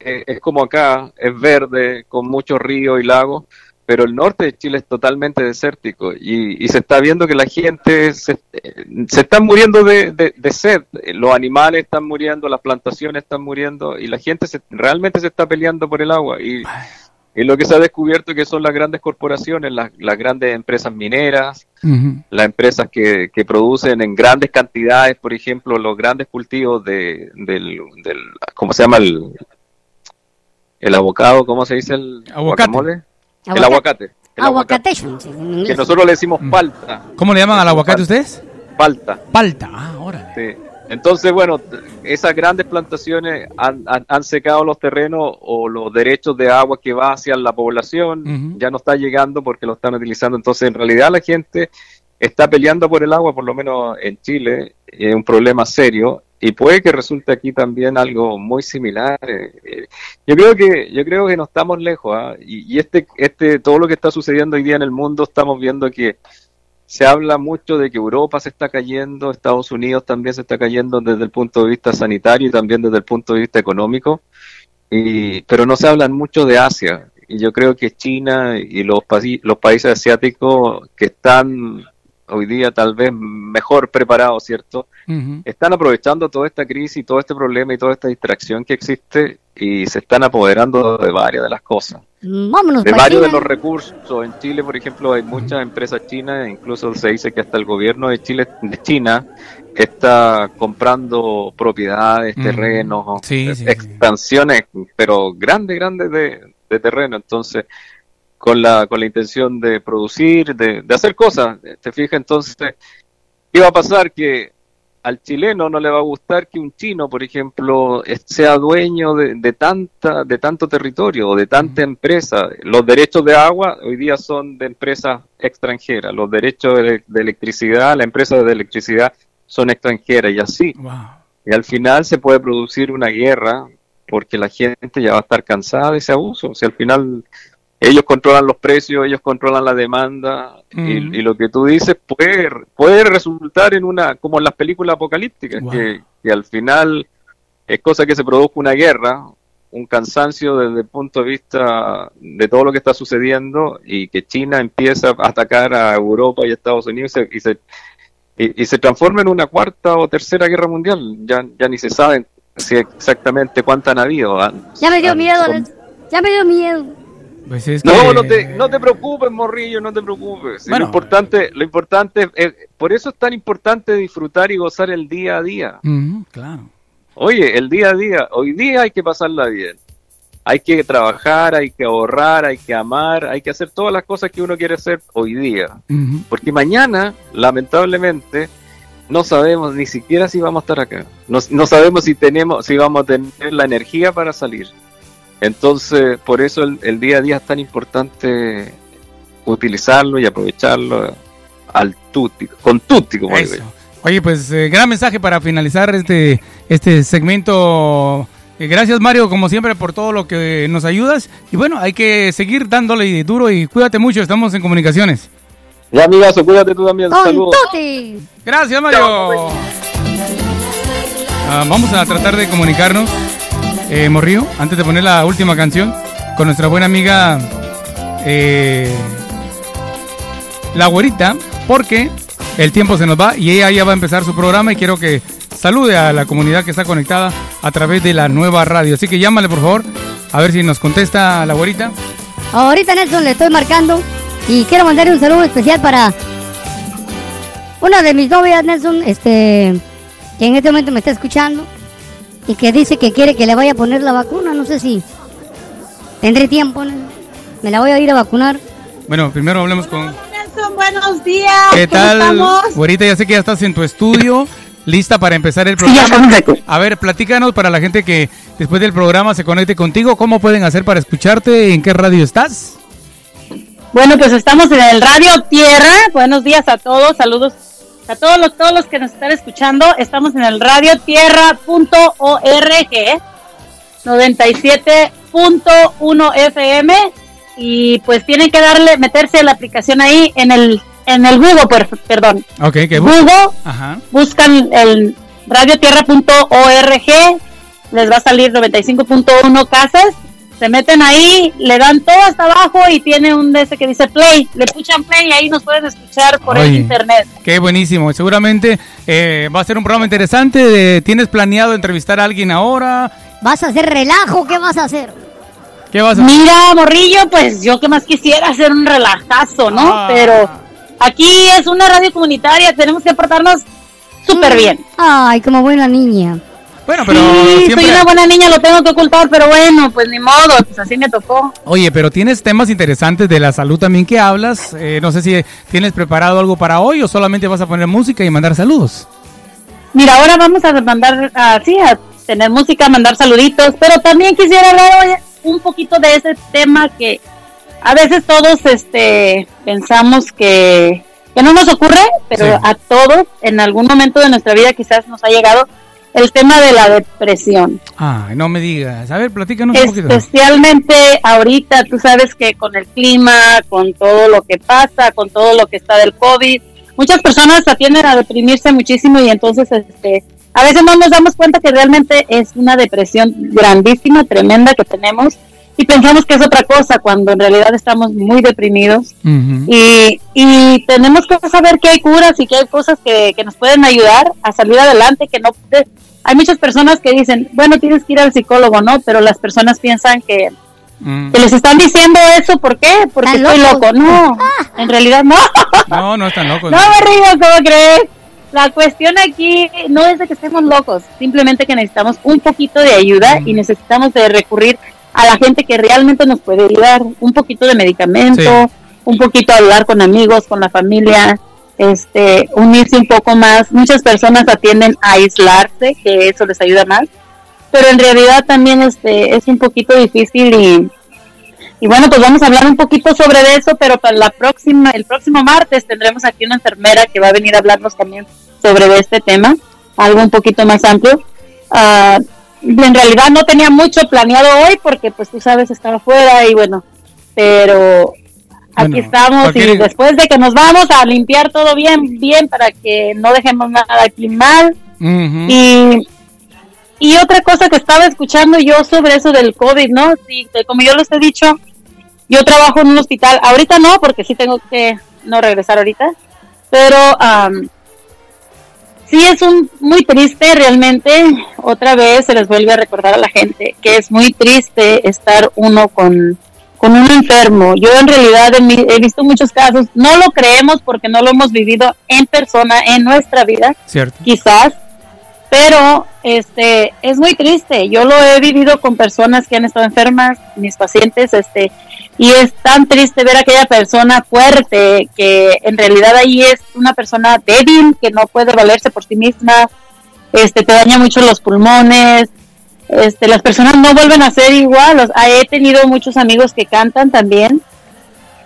eh, es como acá, es verde, con muchos ríos y lagos, pero el norte de Chile es totalmente desértico y, y se está viendo que la gente se, eh, se está muriendo de, de- de sed. Los animales están muriendo, las plantaciones están muriendo y la gente se- realmente se está peleando por el agua. Y, y lo que se ha descubierto que son las grandes corporaciones, las, las grandes empresas mineras, las empresas que, que producen en grandes cantidades, por ejemplo, los grandes cultivos de, del, del ¿cómo se llama? El, el abocado, ¿cómo se dice? El Aguacate. guacamole? El aguacate. El aguacate. Que nosotros le decimos palta. ¿Cómo le llaman al aguacate ustedes? Palta. Palta. Ah, órale. Sí. Entonces, bueno, esas grandes plantaciones han, han- han secado los terrenos o los derechos de agua que va hacia la población, ya no está llegando porque lo están utilizando. Entonces, en realidad la gente está peleando por el agua, por lo menos en Chile, es un problema serio y puede que resulte aquí también algo muy similar. eh, eh. Yo creo que yo creo que no estamos lejos ¿ah? y, y este este todo lo que está sucediendo hoy día en el mundo estamos viendo que se habla mucho de que Europa se está cayendo, Estados Unidos también se está cayendo desde el punto de vista sanitario y también desde el punto de vista económico, y, pero no se habla mucho de Asia. Y yo creo que China y los, los países asiáticos que están hoy día tal vez mejor preparados, ¿cierto? Están aprovechando toda esta crisis, y todo este problema y toda esta distracción que existe y se están apoderando de varias de las cosas Vámonos de varios de los recursos. En Chile, por ejemplo, hay muchas empresas chinas, incluso se dice que hasta el gobierno de Chile, de China, está comprando propiedades, Mm. terrenos, sí. expansiones, pero grandes, grandes de, de terreno. Entonces, con la, con la intención de producir, de, de hacer cosas. ¿Te fijas? Entonces, ¿qué va a pasar? Que al chileno no le va a gustar que un chino, por ejemplo, sea dueño de, de tanta, de tanto territorio o de tanta empresa. Los derechos de agua hoy día son de empresas extranjeras. Los derechos de, de electricidad, las empresas de electricidad son extranjeras y así. Wow. Y al final se puede producir una guerra porque la gente ya va a estar cansada de ese abuso. O sea, al final ellos controlan los precios, ellos controlan la demanda y, y lo que tú dices puede, puede resultar en una, como en las películas apocalípticas, Wow. que, que al final es cosa que se produzca una guerra, un cansancio desde el punto de vista de todo lo que está sucediendo y que China empieza a atacar a Europa y a Estados Unidos y se, y se, y- y se transforma en una cuarta o tercera guerra mundial. Ya, ya ni se sabe si exactamente cuántas han habido. Han- Ya me dio han- miedo, son- ya me dio miedo. Pues es no, que- no te, no te preocupes, Morrillo, no te preocupes. Bueno. lo importante, lo importante, es- por eso es tan importante disfrutar y gozar el día a día. Ujú, claro. Oye, el día a día, hoy día hay que pasarla bien. Hay que trabajar, hay que ahorrar, hay que amar, hay que hacer todas las cosas que uno quiere hacer hoy día. Porque mañana, lamentablemente, no sabemos ni siquiera si vamos a estar acá. No, no sabemos si tenemos, si vamos a tener la energía para salir. Entonces, por eso el, el día a día es tan importante utilizarlo y aprovecharlo al tutti, con tutti, como digo. Oye, pues eh, gran mensaje para finalizar este, este segmento. Eh, gracias Mario, como siempre, por todo lo que nos ayudas. Y bueno, hay que seguir dándole duro y cuídate mucho, estamos en comunicaciones. Ya, amigazo, cuídate tú también. Saludos. Gracias Mario. Ah, vamos a tratar de comunicarnos, eh, antes de poner la última canción, con nuestra buena amiga eh, La Güerita, porque el tiempo se nos va y ella ya va a empezar su programa y quiero que salude a la comunidad que está conectada a través de la nueva radio. Así que llámale por favor, a ver si nos contesta la Güerita. Ahorita Nelson le estoy marcando y quiero mandarle un saludo especial para una de mis novias, Nelson, este, que en este momento me está escuchando y que dice que quiere que le vaya a poner la vacuna. No sé si tendré tiempo, me la voy a ir a vacunar. Bueno, primero hablemos con... Nelson, buenos días. ¿Qué ¿Cómo tal? estamos? Güerita, ya sé que ya estás en tu estudio, lista para empezar el programa. A ver, platícanos para la gente que después del programa se conecte contigo, ¿cómo pueden hacer para escucharte? ¿En qué radio estás? Bueno, pues estamos en el Radio Tierra. Buenos días a todos, saludos a todos los, todos los que nos están escuchando. Estamos en el radiotierra.org 97.1 FM y pues tienen que darle, meterse la aplicación ahí en el en el Google, per- perdón. Ok, que Google, Ajá. buscan el radiotierra.org, les va a salir 95.1 casas, se meten ahí, le dan todo hasta abajo y tiene un de ese que dice play, le puchan play y ahí nos pueden escuchar por el internet. Qué buenísimo. Seguramente eh, va a ser un programa interesante. de- ¿Tienes planeado entrevistar a alguien ahora? ¿Vas a hacer relajo? ¿Qué vas a hacer? ¿Qué vas a hacer? Mira, morrillo, pues yo que más quisiera hacer un relajazo, ¿no? Ah. Pero aquí es una radio comunitaria, tenemos que portarnos súper bien. Ay, como buena niña. Bueno, pero sí, siempre... soy una buena niña, lo tengo que ocultar, pero bueno, pues ni modo, pues así me tocó. Oye, pero tienes temas interesantes de la salud también que hablas. Eh, no sé si tienes preparado algo para hoy o solamente vas a poner música y mandar saludos. Mira, ahora vamos a mandar, así, a tener música, mandar saluditos, pero también quisiera hablar hoy un poquito de ese tema que a veces todos este, pensamos que, que no nos ocurre, pero Sí. a todos en algún momento de nuestra vida quizás nos ha llegado el tema de la depresión. Ay, no me digas. A ver, platícanos un poquito. Especialmente ahorita, tú sabes que con el clima, con todo lo que pasa, con todo lo que está del COVID, muchas personas atienden a deprimirse muchísimo y entonces este a veces no nos damos cuenta que realmente es una depresión grandísima, tremenda que tenemos y pensamos que es otra cosa cuando en realidad estamos muy deprimidos y, y tenemos que saber que hay curas y que hay cosas que, que nos pueden ayudar a salir adelante, que no... hay muchas personas que dicen, bueno, tienes que ir al psicólogo, ¿no? Pero las personas piensan que, Mm. que les están diciendo eso, ¿por qué? Porque estoy loco. No, en realidad no. No, no están locos. No, Barriga, ¿cómo crees? La cuestión aquí no es de que estemos locos, simplemente que necesitamos un poquito de ayuda y necesitamos de recurrir a la gente que realmente nos puede ayudar, un poquito de medicamento, Sí. un poquito hablar con amigos, con la familia, este, unirse un poco más. Muchas personas atienden a aislarse, que eso les ayuda más, pero en realidad también este es un poquito difícil y y bueno, pues vamos a hablar un poquito sobre eso, pero para la próxima, el próximo martes tendremos aquí una enfermera que va a venir a hablarnos también sobre este tema, algo un poquito más amplio. Ah, en realidad no tenía mucho planeado hoy porque pues tú sabes estaba fuera y bueno, pero aquí Bueno, estamos cualquier- y después de que nos vamos a limpiar todo bien, bien para que no dejemos nada aquí mal y, y otra cosa que estaba escuchando yo sobre eso del COVID, ¿no? Sí, como yo les he dicho, yo trabajo en un hospital, ahorita no, porque sí tengo que no regresar ahorita, pero am, sí es un muy triste realmente, otra vez se les vuelve a recordar a la gente que es muy triste estar uno con, con un enfermo. Yo en realidad he, visto muchos casos, no lo creemos porque no lo hemos vivido en persona, en nuestra vida, Cierto. quizás, pero este es muy triste. Yo lo he vivido con personas que han estado enfermas, mis pacientes, este, y es tan triste ver a aquella persona fuerte que en realidad ahí es una persona débil que no puede valerse por sí misma, este, te daña mucho los pulmones, este, las personas no vuelven a ser igual. He tenido muchos amigos que cantan también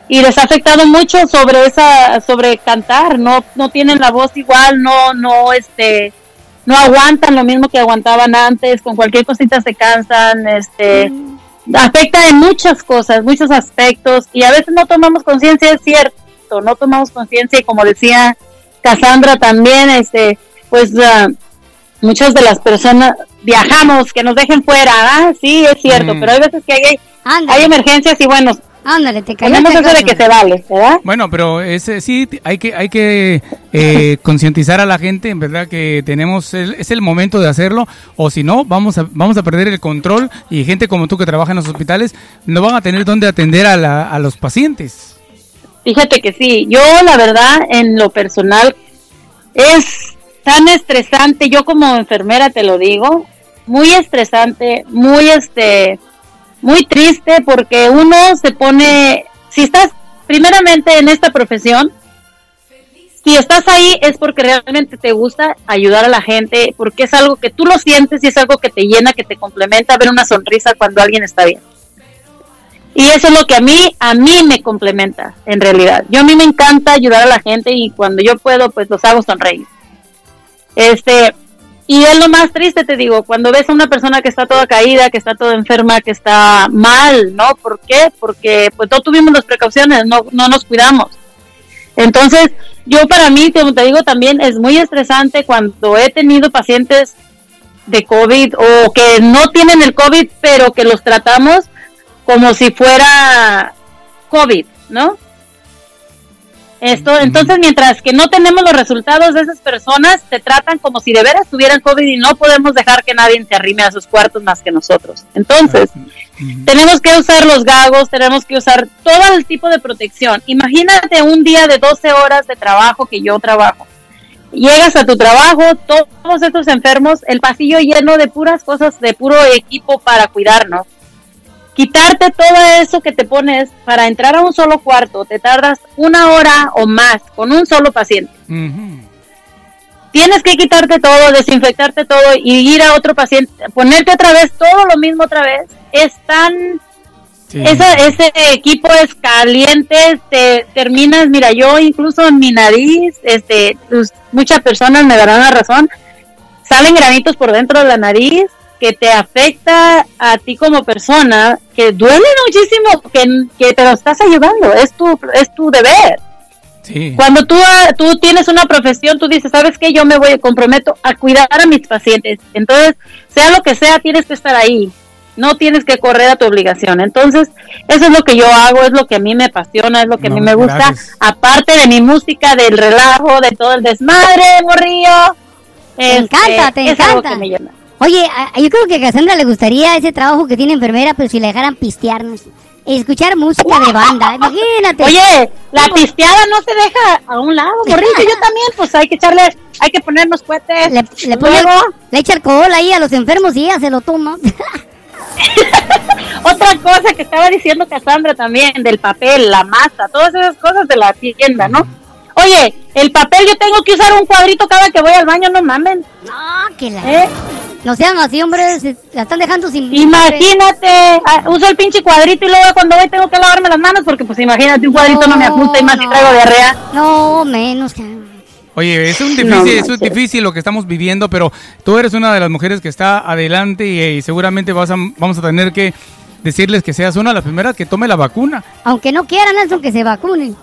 y les ha afectado mucho sobre esa, sobre cantar. No, no tienen la voz igual, no, no, este, no aguantan lo mismo que aguantaban antes. Con cualquier cosita se cansan, este, afecta en muchas cosas, muchos aspectos y a veces no tomamos conciencia, es cierto, no tomamos conciencia y como decía Cassandra también, este, pues ah, muchas de las personas viajamos, que nos dejen fuera, ¿ah? sí, es cierto, Mm. pero hay veces que hay, hay emergencias y bueno, ándale, te tenemos eso de que se vale, ¿verdad? Bueno, pero ese sí hay que hay que eh, [laughs] concientizar a la gente, en verdad que tenemos el- es el momento de hacerlo o si no vamos a vamos a perder el control y gente como tú que trabaja en los hospitales no van a tener dónde atender a, la- a los pacientes. Fíjate que sí, yo la verdad en lo personal es tan estresante, yo como enfermera te lo digo, muy estresante, muy este, muy triste porque uno se pone, si estás primeramente en esta profesión, si estás ahí es porque realmente te gusta ayudar a la gente, porque es algo que tú lo sientes y es algo que te llena, que te complementa ver una sonrisa cuando alguien está bien. Y eso es lo que a mí, a mí me complementa, en realidad. Yo a mí me encanta ayudar a la gente y cuando yo puedo, pues los hago sonreír. Este, y es lo más triste, te digo, cuando ves a una persona que está toda caída, que está toda enferma, que está mal, ¿no? ¿Por qué? Porque pues no tuvimos las precauciones, no, no nos cuidamos. Entonces, yo para mí, como te digo, también es muy estresante cuando he tenido pacientes de COVID o que no tienen el COVID, pero que los tratamos como si fuera COVID, ¿no? Esto, entonces, mientras que no tenemos los resultados de esas personas, se tratan como si de veras tuvieran COVID y no podemos dejar que nadie se arrime a sus cuartos más que nosotros. Entonces, tenemos que usar los gagos, tenemos que usar todo el tipo de protección. Imagínate un día de 12 horas de trabajo que yo trabajo. Llegas a tu trabajo, todos estos enfermos, el pasillo lleno de puras cosas, de puro equipo para cuidarnos quitarte todo eso que te pones para entrar a un solo cuarto, te tardas una hora o más con un solo paciente. Tienes que quitarte todo, desinfectarte todo y ir a otro paciente, ponerte otra vez todo lo mismo otra vez. Es tan... Esa- ese equipo es caliente, te terminas, mira, yo incluso en mi nariz, este, pues, muchas personas me darán la razón, salen granitos por dentro de la nariz que te afecta a ti como persona, que duele muchísimo, que, que te lo estás ayudando, es tu, es tu deber. Sí. Cuando tú, ah, tú tienes una profesión, tú dices, ¿sabes qué? Yo me voy, comprometo a cuidar a mis pacientes. Entonces, sea lo que sea, tienes que estar ahí. No tienes que correr a tu obligación. Entonces, eso es lo que yo hago, es lo que a mí me apasiona, es lo que a mí me gusta. gracias. Aparte de mi música, del relajo, de todo el desmadre, morrillo. Te encanta, te es algo encanta. que me llena. Oye, a- yo creo que a Cassandra le gustaría ese trabajo que tiene enfermera, pero si le dejaran pistearnos. Escuchar música de banda, [laughs] imagínate. Oye, la pisteada no se deja a un lado, morrillo. Yo también, pues hay que echarle, hay que ponernos cohetes. le, le pone- Luego, le echa alcohol ahí a los enfermos y ella se lo toma. otra cosa que estaba diciendo Cassandra también, del papel, la masa, todas esas cosas de la tienda, ¿no? Oye, el papel yo tengo que usar un cuadrito cada que voy al baño, no mamen. no, que la... ¿eh? No sean así, hombre, se la están dejando sin... Imagínate, ah, uso el pinche cuadrito y luego cuando voy tengo que lavarme las manos porque pues imagínate, un cuadrito no, me ajusta y más si no. traigo diarrea. No, menos que... Oye, es un No difícil, es un difícil lo que estamos viviendo, pero tú eres una de las mujeres que está adelante y, y seguramente vas a, vamos a tener que decirles que seas una de las primeras que tome la vacuna. Aunque no quieran, Nelson, que se vacunen.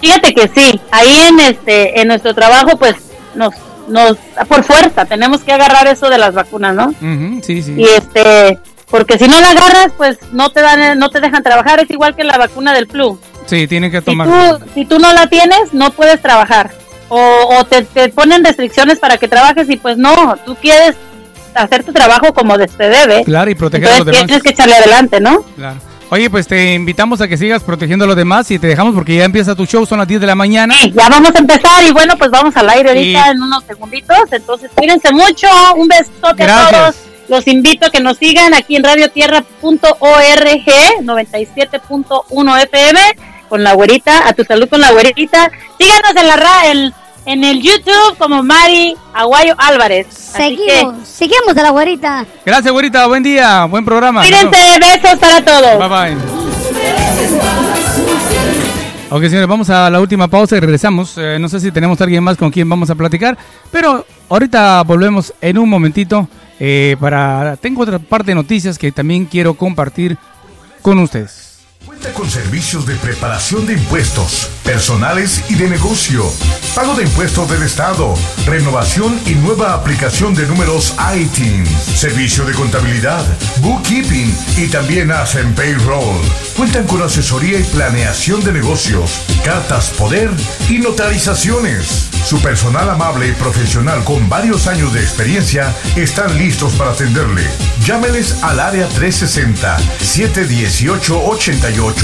Fíjate que sí, ahí en este, en nuestro trabajo pues nos, nos, por fuerza tenemos que agarrar eso de las vacunas, ¿no? Sí, sí. y este porque si no la agarras pues no te dan no te dejan trabajar es igual que la vacuna del flu Sí, tienen que si tomar. tú si tú no la tienes no puedes trabajar o, o te, te ponen restricciones para que trabajes y pues no tú quieres hacer tu trabajo como se debe Claro, y proteger a los entonces demás. tienes que echarle adelante no Claro. Oye, pues te invitamos a que sigas protegiendo a los demás y te dejamos porque ya empieza tu show, son las 10 de la mañana. Sí, ya vamos a empezar y bueno pues vamos al aire ahorita Y- en unos segunditos entonces cuídense mucho un besote a Gracias. todos los invito a que nos sigan aquí en radiotierra.org 97.1 FM con la güerita, a tu salud con la güerita. Síganos en la en, en el YouTube como Mari Aguayo Álvarez. Que Seguimos, seguimos a la güerita. Gracias, güerita. Buen día, buen programa. cuídense, besos para todos. Bye bye. Ok, señores, vamos a la última pausa y regresamos. Eh, no sé si tenemos a alguien más con quien vamos a platicar, pero ahorita volvemos en un momentito eh, para... Tengo otra parte de noticias que también quiero compartir con ustedes. Con servicios de preparación de impuestos, personales y de negocio, pago de impuestos del Estado, renovación y nueva aplicación de números ITIN, servicio de contabilidad, bookkeeping y también hacen payroll. Cuentan con asesoría y planeación de negocios, cartas poder y notarizaciones. Su personal amable y profesional con varios años de experiencia están listos para atenderle. Llámeles al área 360 718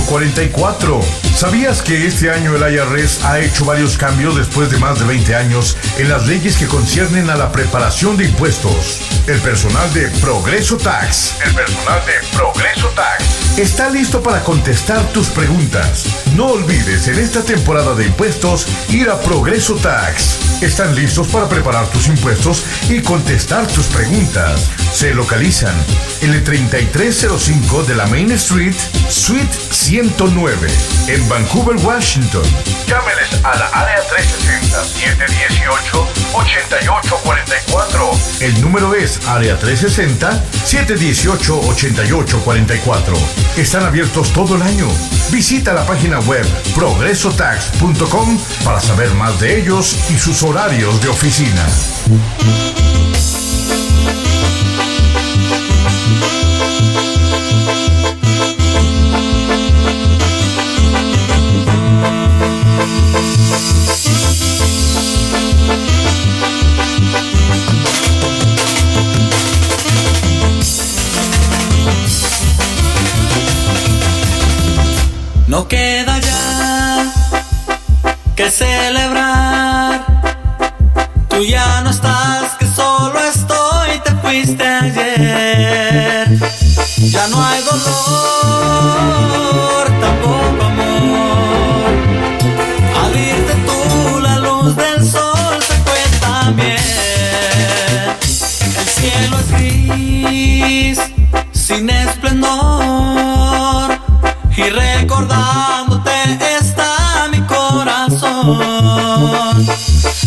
8844. ¿Sabías que este año el IRS ha hecho varios cambios después de más de 20 años en las leyes que conciernen a la preparación de impuestos? El personal de Progreso Tax, el personal de Progreso Tax está listo para contestar tus preguntas. No olvides en esta temporada de impuestos ir a Progreso Tax. Están listos para preparar tus impuestos y contestar tus preguntas. Se localizan en el 3305 de la Main Street, Suite 109, en Vancouver, Washington. Llámeles a la área 360-718-8844. El número es área 360-718-8844. Están abiertos todo el año. Visita la página web progresotax.com para saber más de ellos y sus horarios de oficina. No queda ya que celebrar. Tú ya no estás, que solo estoy, te fuiste ayer. Ya no hay dolor,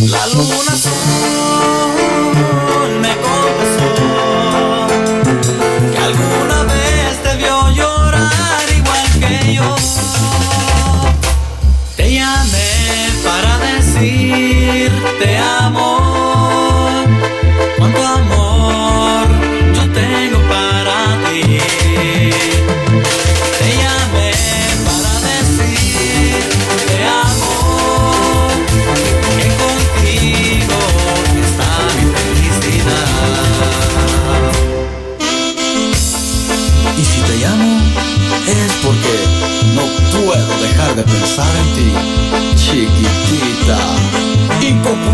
La luna azul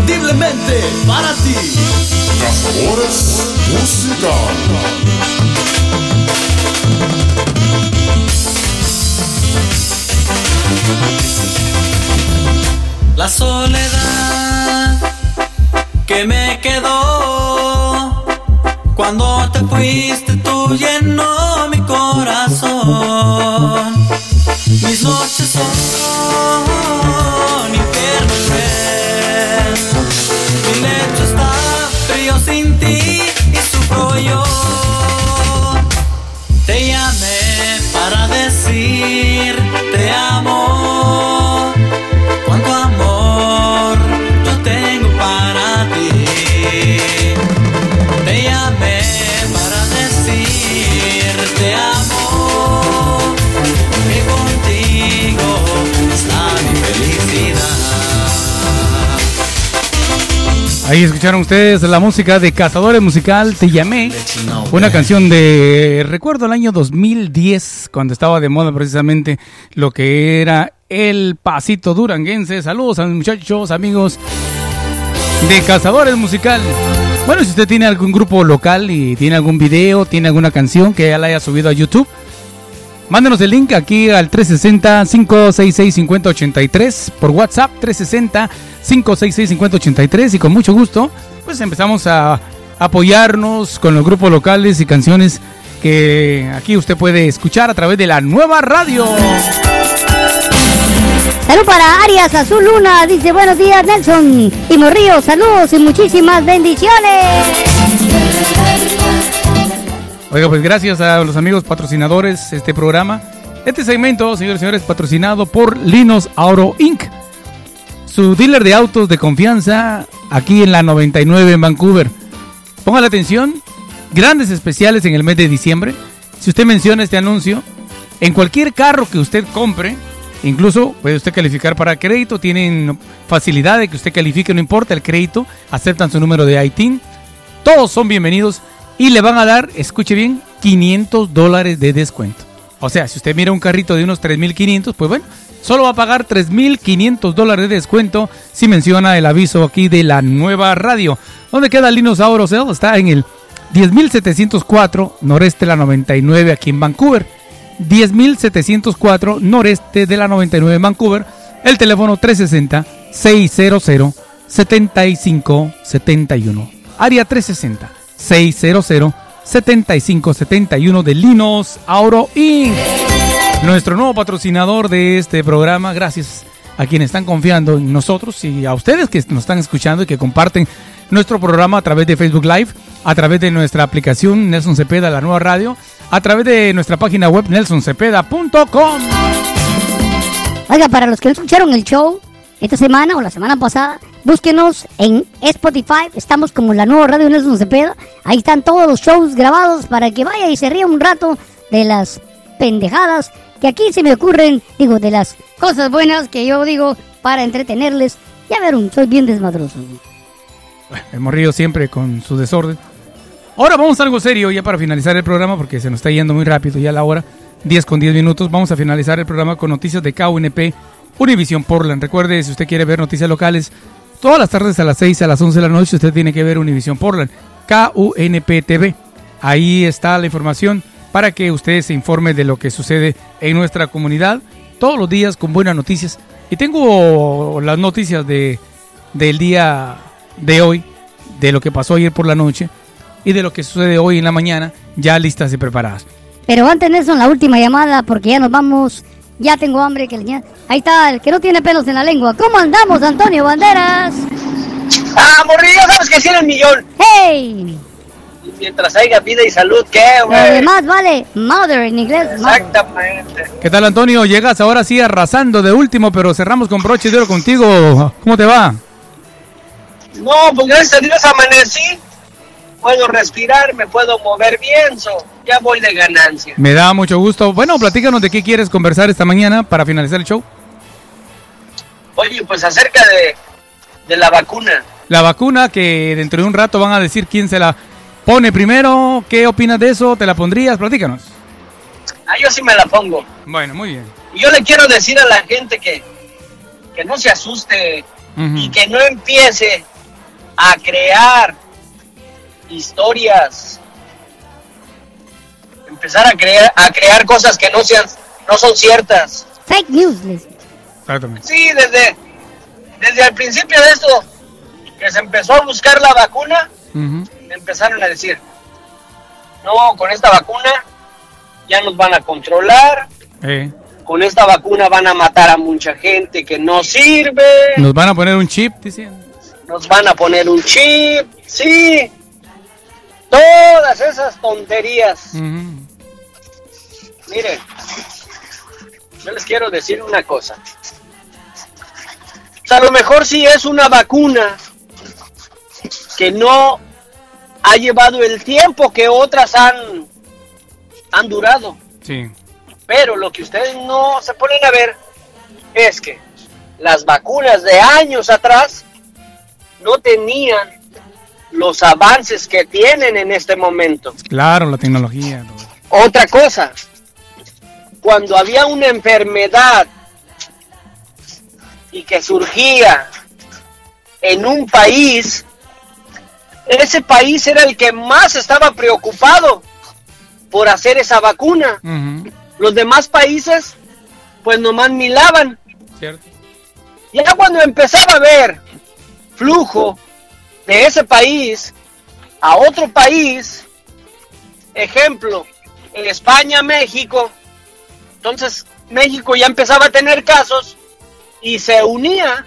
inconfundiblemente para ti. Cazadores Musical. La soledad que me quedó cuando te fuiste tú llenó mi corazón. Mis noches son Ahí escucharon ustedes la música de Cazadores Musical, Te Llamé. Una canción de, recuerdo el año 2010, cuando estaba de moda precisamente lo que era el pasito duranguense. Saludos a mis muchachos, amigos de Cazadores Musical. Bueno, si usted tiene algún grupo local y tiene algún video, tiene alguna canción que ya la haya subido a YouTube, Mándenos el link aquí al 360-566-5083 por WhatsApp 360-566-5083 y con mucho gusto pues empezamos a apoyarnos con los grupos locales y canciones que aquí usted puede escuchar a través de la nueva radio. Salud para Arias Azul Luna, dice buenos días Nelson y Morrillo, saludos y muchísimas bendiciones. Oiga, pues gracias a los amigos patrocinadores de este programa. Este segmento, señores y señores, patrocinado por Linos Auto Inc. Su dealer de autos de confianza aquí en la 99 en Vancouver. Ponga la atención, grandes especiales en el mes de diciembre. Si usted menciona este anuncio, en cualquier carro que usted compre, incluso puede usted calificar para crédito, tienen facilidad de que usted califique, no importa el crédito, aceptan su número de ITIN. Todos son bienvenidos y le van a dar, escuche bien, 500 dólares de descuento. O sea, si usted mira un carrito de unos 3.500, pues bueno, solo va a pagar 3.500 dólares de descuento si menciona el aviso aquí de la nueva radio. ¿Dónde queda el Dinosaurio? Está en el 10.704 noreste de la 99 aquí en Vancouver. 10704 noreste de la 99 en Vancouver. El teléfono 360-600-7571. Área 360-600-7571 de Linos Auro Inc. Nuestro nuevo patrocinador de este programa. Gracias a quienes están confiando en nosotros y a ustedes que nos están escuchando y que comparten nuestro programa a través de Facebook Live, a través de nuestra aplicación Nelson Cepeda, la nueva radio, a través de nuestra página web nelsoncepeda.com. Oiga, para los que no escucharon el show esta semana o la semana pasada, búsquenos en Spotify. Estamos como la nueva radio Nelson Cepeda. Ahí están todos los shows grabados para que vaya y se ría un rato de las pendejadas que aquí se me ocurren, digo, de las cosas buenas que yo digo para entretenerles. Ya vieron, soy bien desmadroso. El morrillo siempre con su desorden. Ahora vamos a algo serio ya para finalizar el programa porque se nos está yendo muy rápido ya la hora. 10 con 10 minutos. Vamos a finalizar el programa con noticias de KUNP Univision Portland. Recuerde, si usted quiere ver noticias locales, todas las tardes a las 6 a las 11 de la noche usted tiene que ver Univision Portland. KUNP TV. Ahí está la información para que usted se informe de lo que sucede en nuestra comunidad todos los días con buenas noticias. Y tengo las noticias de, del día de hoy, de lo que pasó ayer por la noche y de lo que sucede hoy en la mañana, ya listas y preparadas. Pero antes de eso, la última llamada, porque ya nos vamos. Ya tengo hambre. que le- Ahí está, el que no tiene pelos en la lengua. ¿Cómo andamos, Antonio Banderas? Ah, morrillo, sabes que 100 el millón. ¡Hey! Y mientras haya vida y salud, ¿qué, güey? Además, vale, mother en inglés. mother. Exactamente. ¿Qué tal, Antonio? Llegas ahora sí arrasando de último, pero cerramos con broche de oro contigo. ¿Cómo te va? No, pues gracias a Dios amanecí. Puedo respirar, me puedo mover bien, so, ya voy de ganancia. Me da mucho gusto. Bueno, platícanos de qué quieres conversar esta mañana para finalizar el show. Oye, pues acerca de, de la vacuna. La vacuna que dentro de un rato van a decir quién se la pone primero. ¿Qué opinas de eso? ¿Te la pondrías? Platícanos. Ah, yo sí me la pongo. Bueno, muy bien. Y yo le quiero decir a la gente que, que no se asuste y que no empiece a crear historias. Empezar a crear, a crear cosas que no sean, no son ciertas. Fake news. Exactamente. Sí, desde, desde el principio de esto, que se empezó a buscar la vacuna, empezaron a decir, no, con esta vacuna ya nos van a controlar, Eh, con esta vacuna van a matar a mucha gente que no sirve, nos van a poner un chip, diciendo. nos van a poner un chip, sí, todas esas tonterías. Ujú. Miren, yo les quiero decir una cosa. O sea, a lo mejor sí es una vacuna que no ha llevado el tiempo que otras han, han durado. Sí. Pero lo que ustedes no se ponen a ver es que las vacunas de años atrás no tenían los avances que tienen en este momento. Claro, la tecnología. Otra cosa, cuando había una enfermedad y que surgía en un país, ese país era el que más estaba preocupado por hacer esa vacuna. Los demás países, pues nomás milaban. ¿Cierto? Ya cuando empezaba a ver flujo de ese país a otro país, ejemplo, en España, México, entonces México ya empezaba a tener casos y se unía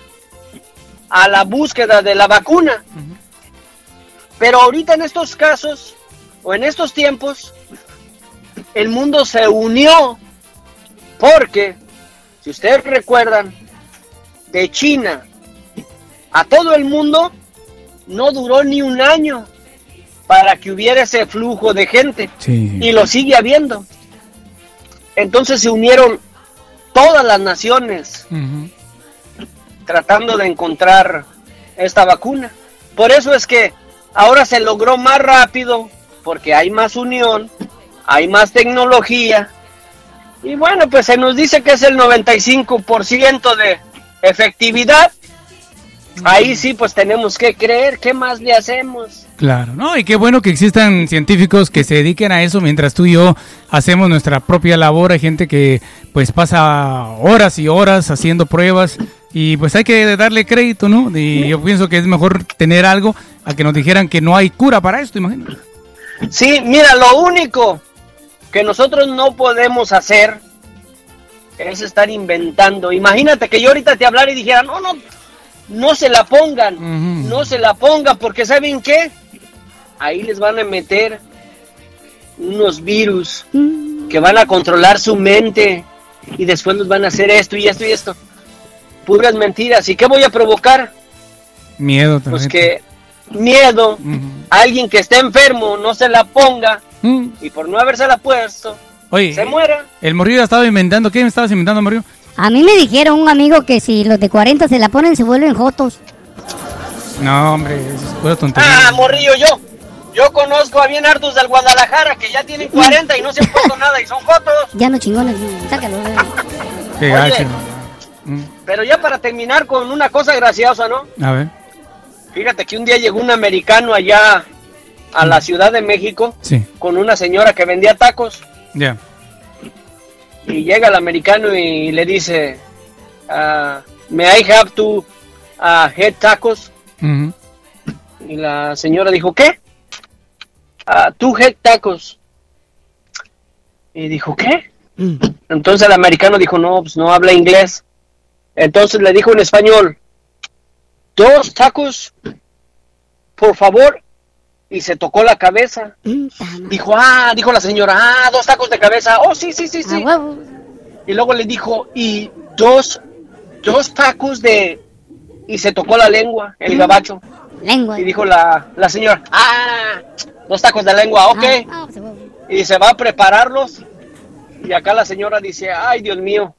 a la búsqueda de la vacuna. Pero ahorita en estos casos, o en estos tiempos, el mundo se unió porque, si ustedes recuerdan, de China a todo el mundo no duró ni un año para que hubiera ese flujo de gente Sí. y lo sigue habiendo. Entonces se unieron todas las naciones tratando de encontrar esta vacuna. Por eso es que ahora se logró más rápido, porque hay más unión, hay más tecnología. Y bueno, pues se nos dice que es el 95% de efectividad. Ahí sí pues tenemos que creer, ¿qué más le hacemos? Claro, ¿no? Y qué bueno que existan científicos que se dediquen a eso mientras tú y yo hacemos nuestra propia labor. Hay gente que pues pasa horas y horas haciendo pruebas y pues hay que darle crédito, ¿no? Y yo pienso que es mejor tener algo a que nos dijeran que no hay cura para esto, imagínate. Sí, mira, lo único que nosotros no podemos hacer es estar inventando. Imagínate que yo ahorita te hablara y dijera, no, no, no se la pongan, no se la pongan, porque ¿saben qué? Ahí les van a meter unos virus que van a controlar su mente y después nos van a hacer esto y esto y esto. Puras mentiras. ¿Y qué voy a provocar? Miedo también. Pues que miedo, alguien que esté enfermo no se la ponga y por no habérsela puesto, Oye, se muera. el morrillo estaba inventando. ¿Qué me estabas inventando? A mí me dijeron un amigo que si los de 40 se la ponen se vuelven jotos. No, hombre, eso es pura tontería. Ah, morrillo, yo. Yo conozco a bien hartos del Guadalajara que ya tienen 40 y no se han puesto [laughs] nada y son fotos. Ya no chingones, sácalo. eh. Qué Oye. gacho. Pero ya para terminar con una cosa graciosa, ¿no? A ver. Fíjate que un día llegó un americano allá a la Ciudad de México Sí, con una señora que vendía tacos ya. Y llega el americano y le dice, ah, ¿May I have two ah, head tacos? Y la señora dijo, ¿qué? Ah, two head tacos. Y dijo, ¿qué? Entonces el americano dijo, no, pues no habla inglés. Entonces le dijo en español, dos tacos, por favor. Y se tocó la cabeza. Dijo, ah, dijo la señora, ah, dos tacos de cabeza. Oh, sí, sí, sí, sí. Y luego le dijo, y dos, dos tacos de... Y se tocó la lengua, el gabacho. Lengua. Y dijo la, la señora, ah, dos tacos de lengua, ok. Ah, pues, Y se va a prepararlos. Y acá la señora dice, ay, Dios mío,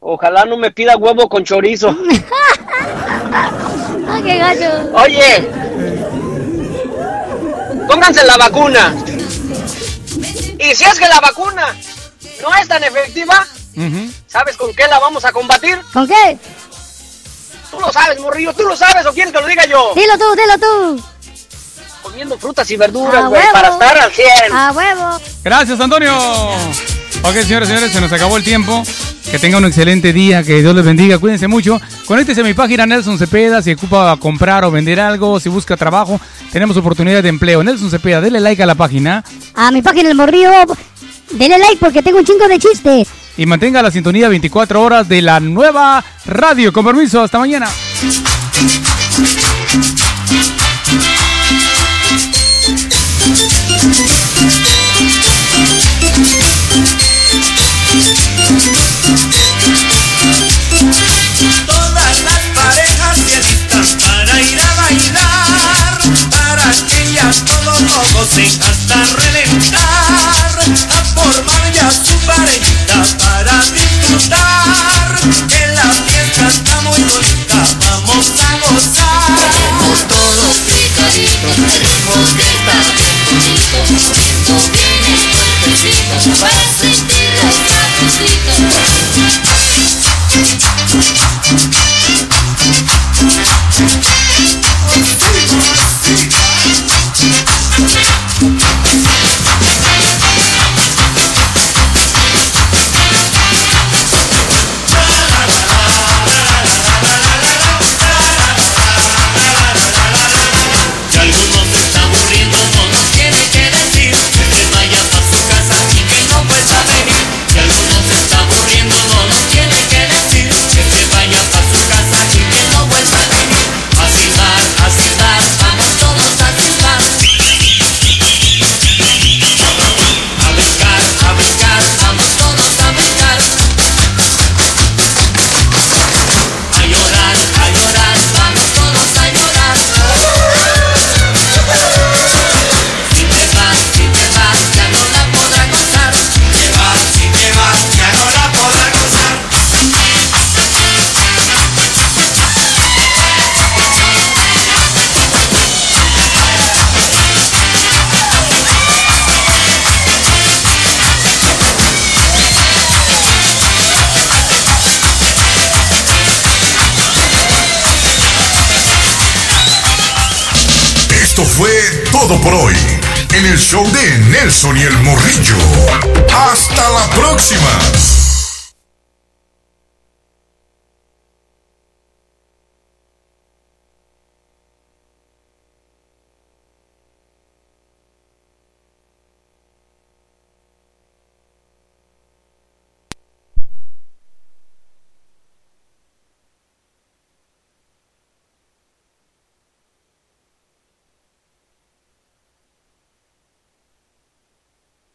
ojalá no me pida huevo con chorizo. [laughs] Ah. Oye, pónganse la vacuna. Y si es que la vacuna no es tan efectiva, ¿sabes con qué la vamos a combatir? ¿Con qué? Tú lo sabes, morrillo, tú lo sabes, o quieres que lo diga yo. Dilo tú, dilo tú. Comiendo frutas y verduras, A güey, para estar al 100. A huevo. Gracias, Antonio. Ok, señores, señores, se nos acabó el tiempo. Que tengan un excelente día, que Dios les bendiga, cuídense mucho. Conéctese a mi página Nelson Cepeda, si ocupa comprar o vender algo, si busca trabajo, tenemos oportunidad de empleo. Nelson Cepeda, dele like a la página A mi página El Morrillo, dele like porque tengo un chingo de chistes. y mantenga la sintonía 24 horas de la nueva radio. Con permiso, hasta mañana. Gocen hasta reventar, a formar ya su parejita para disfrutar, que la fiesta está muy bonita, vamos a gozar. Queremos todos picaditos, queremos que está bien bonito, bien cuerpecito, para sentir en el show de Nelson y el Morrillo. Hasta la próxima.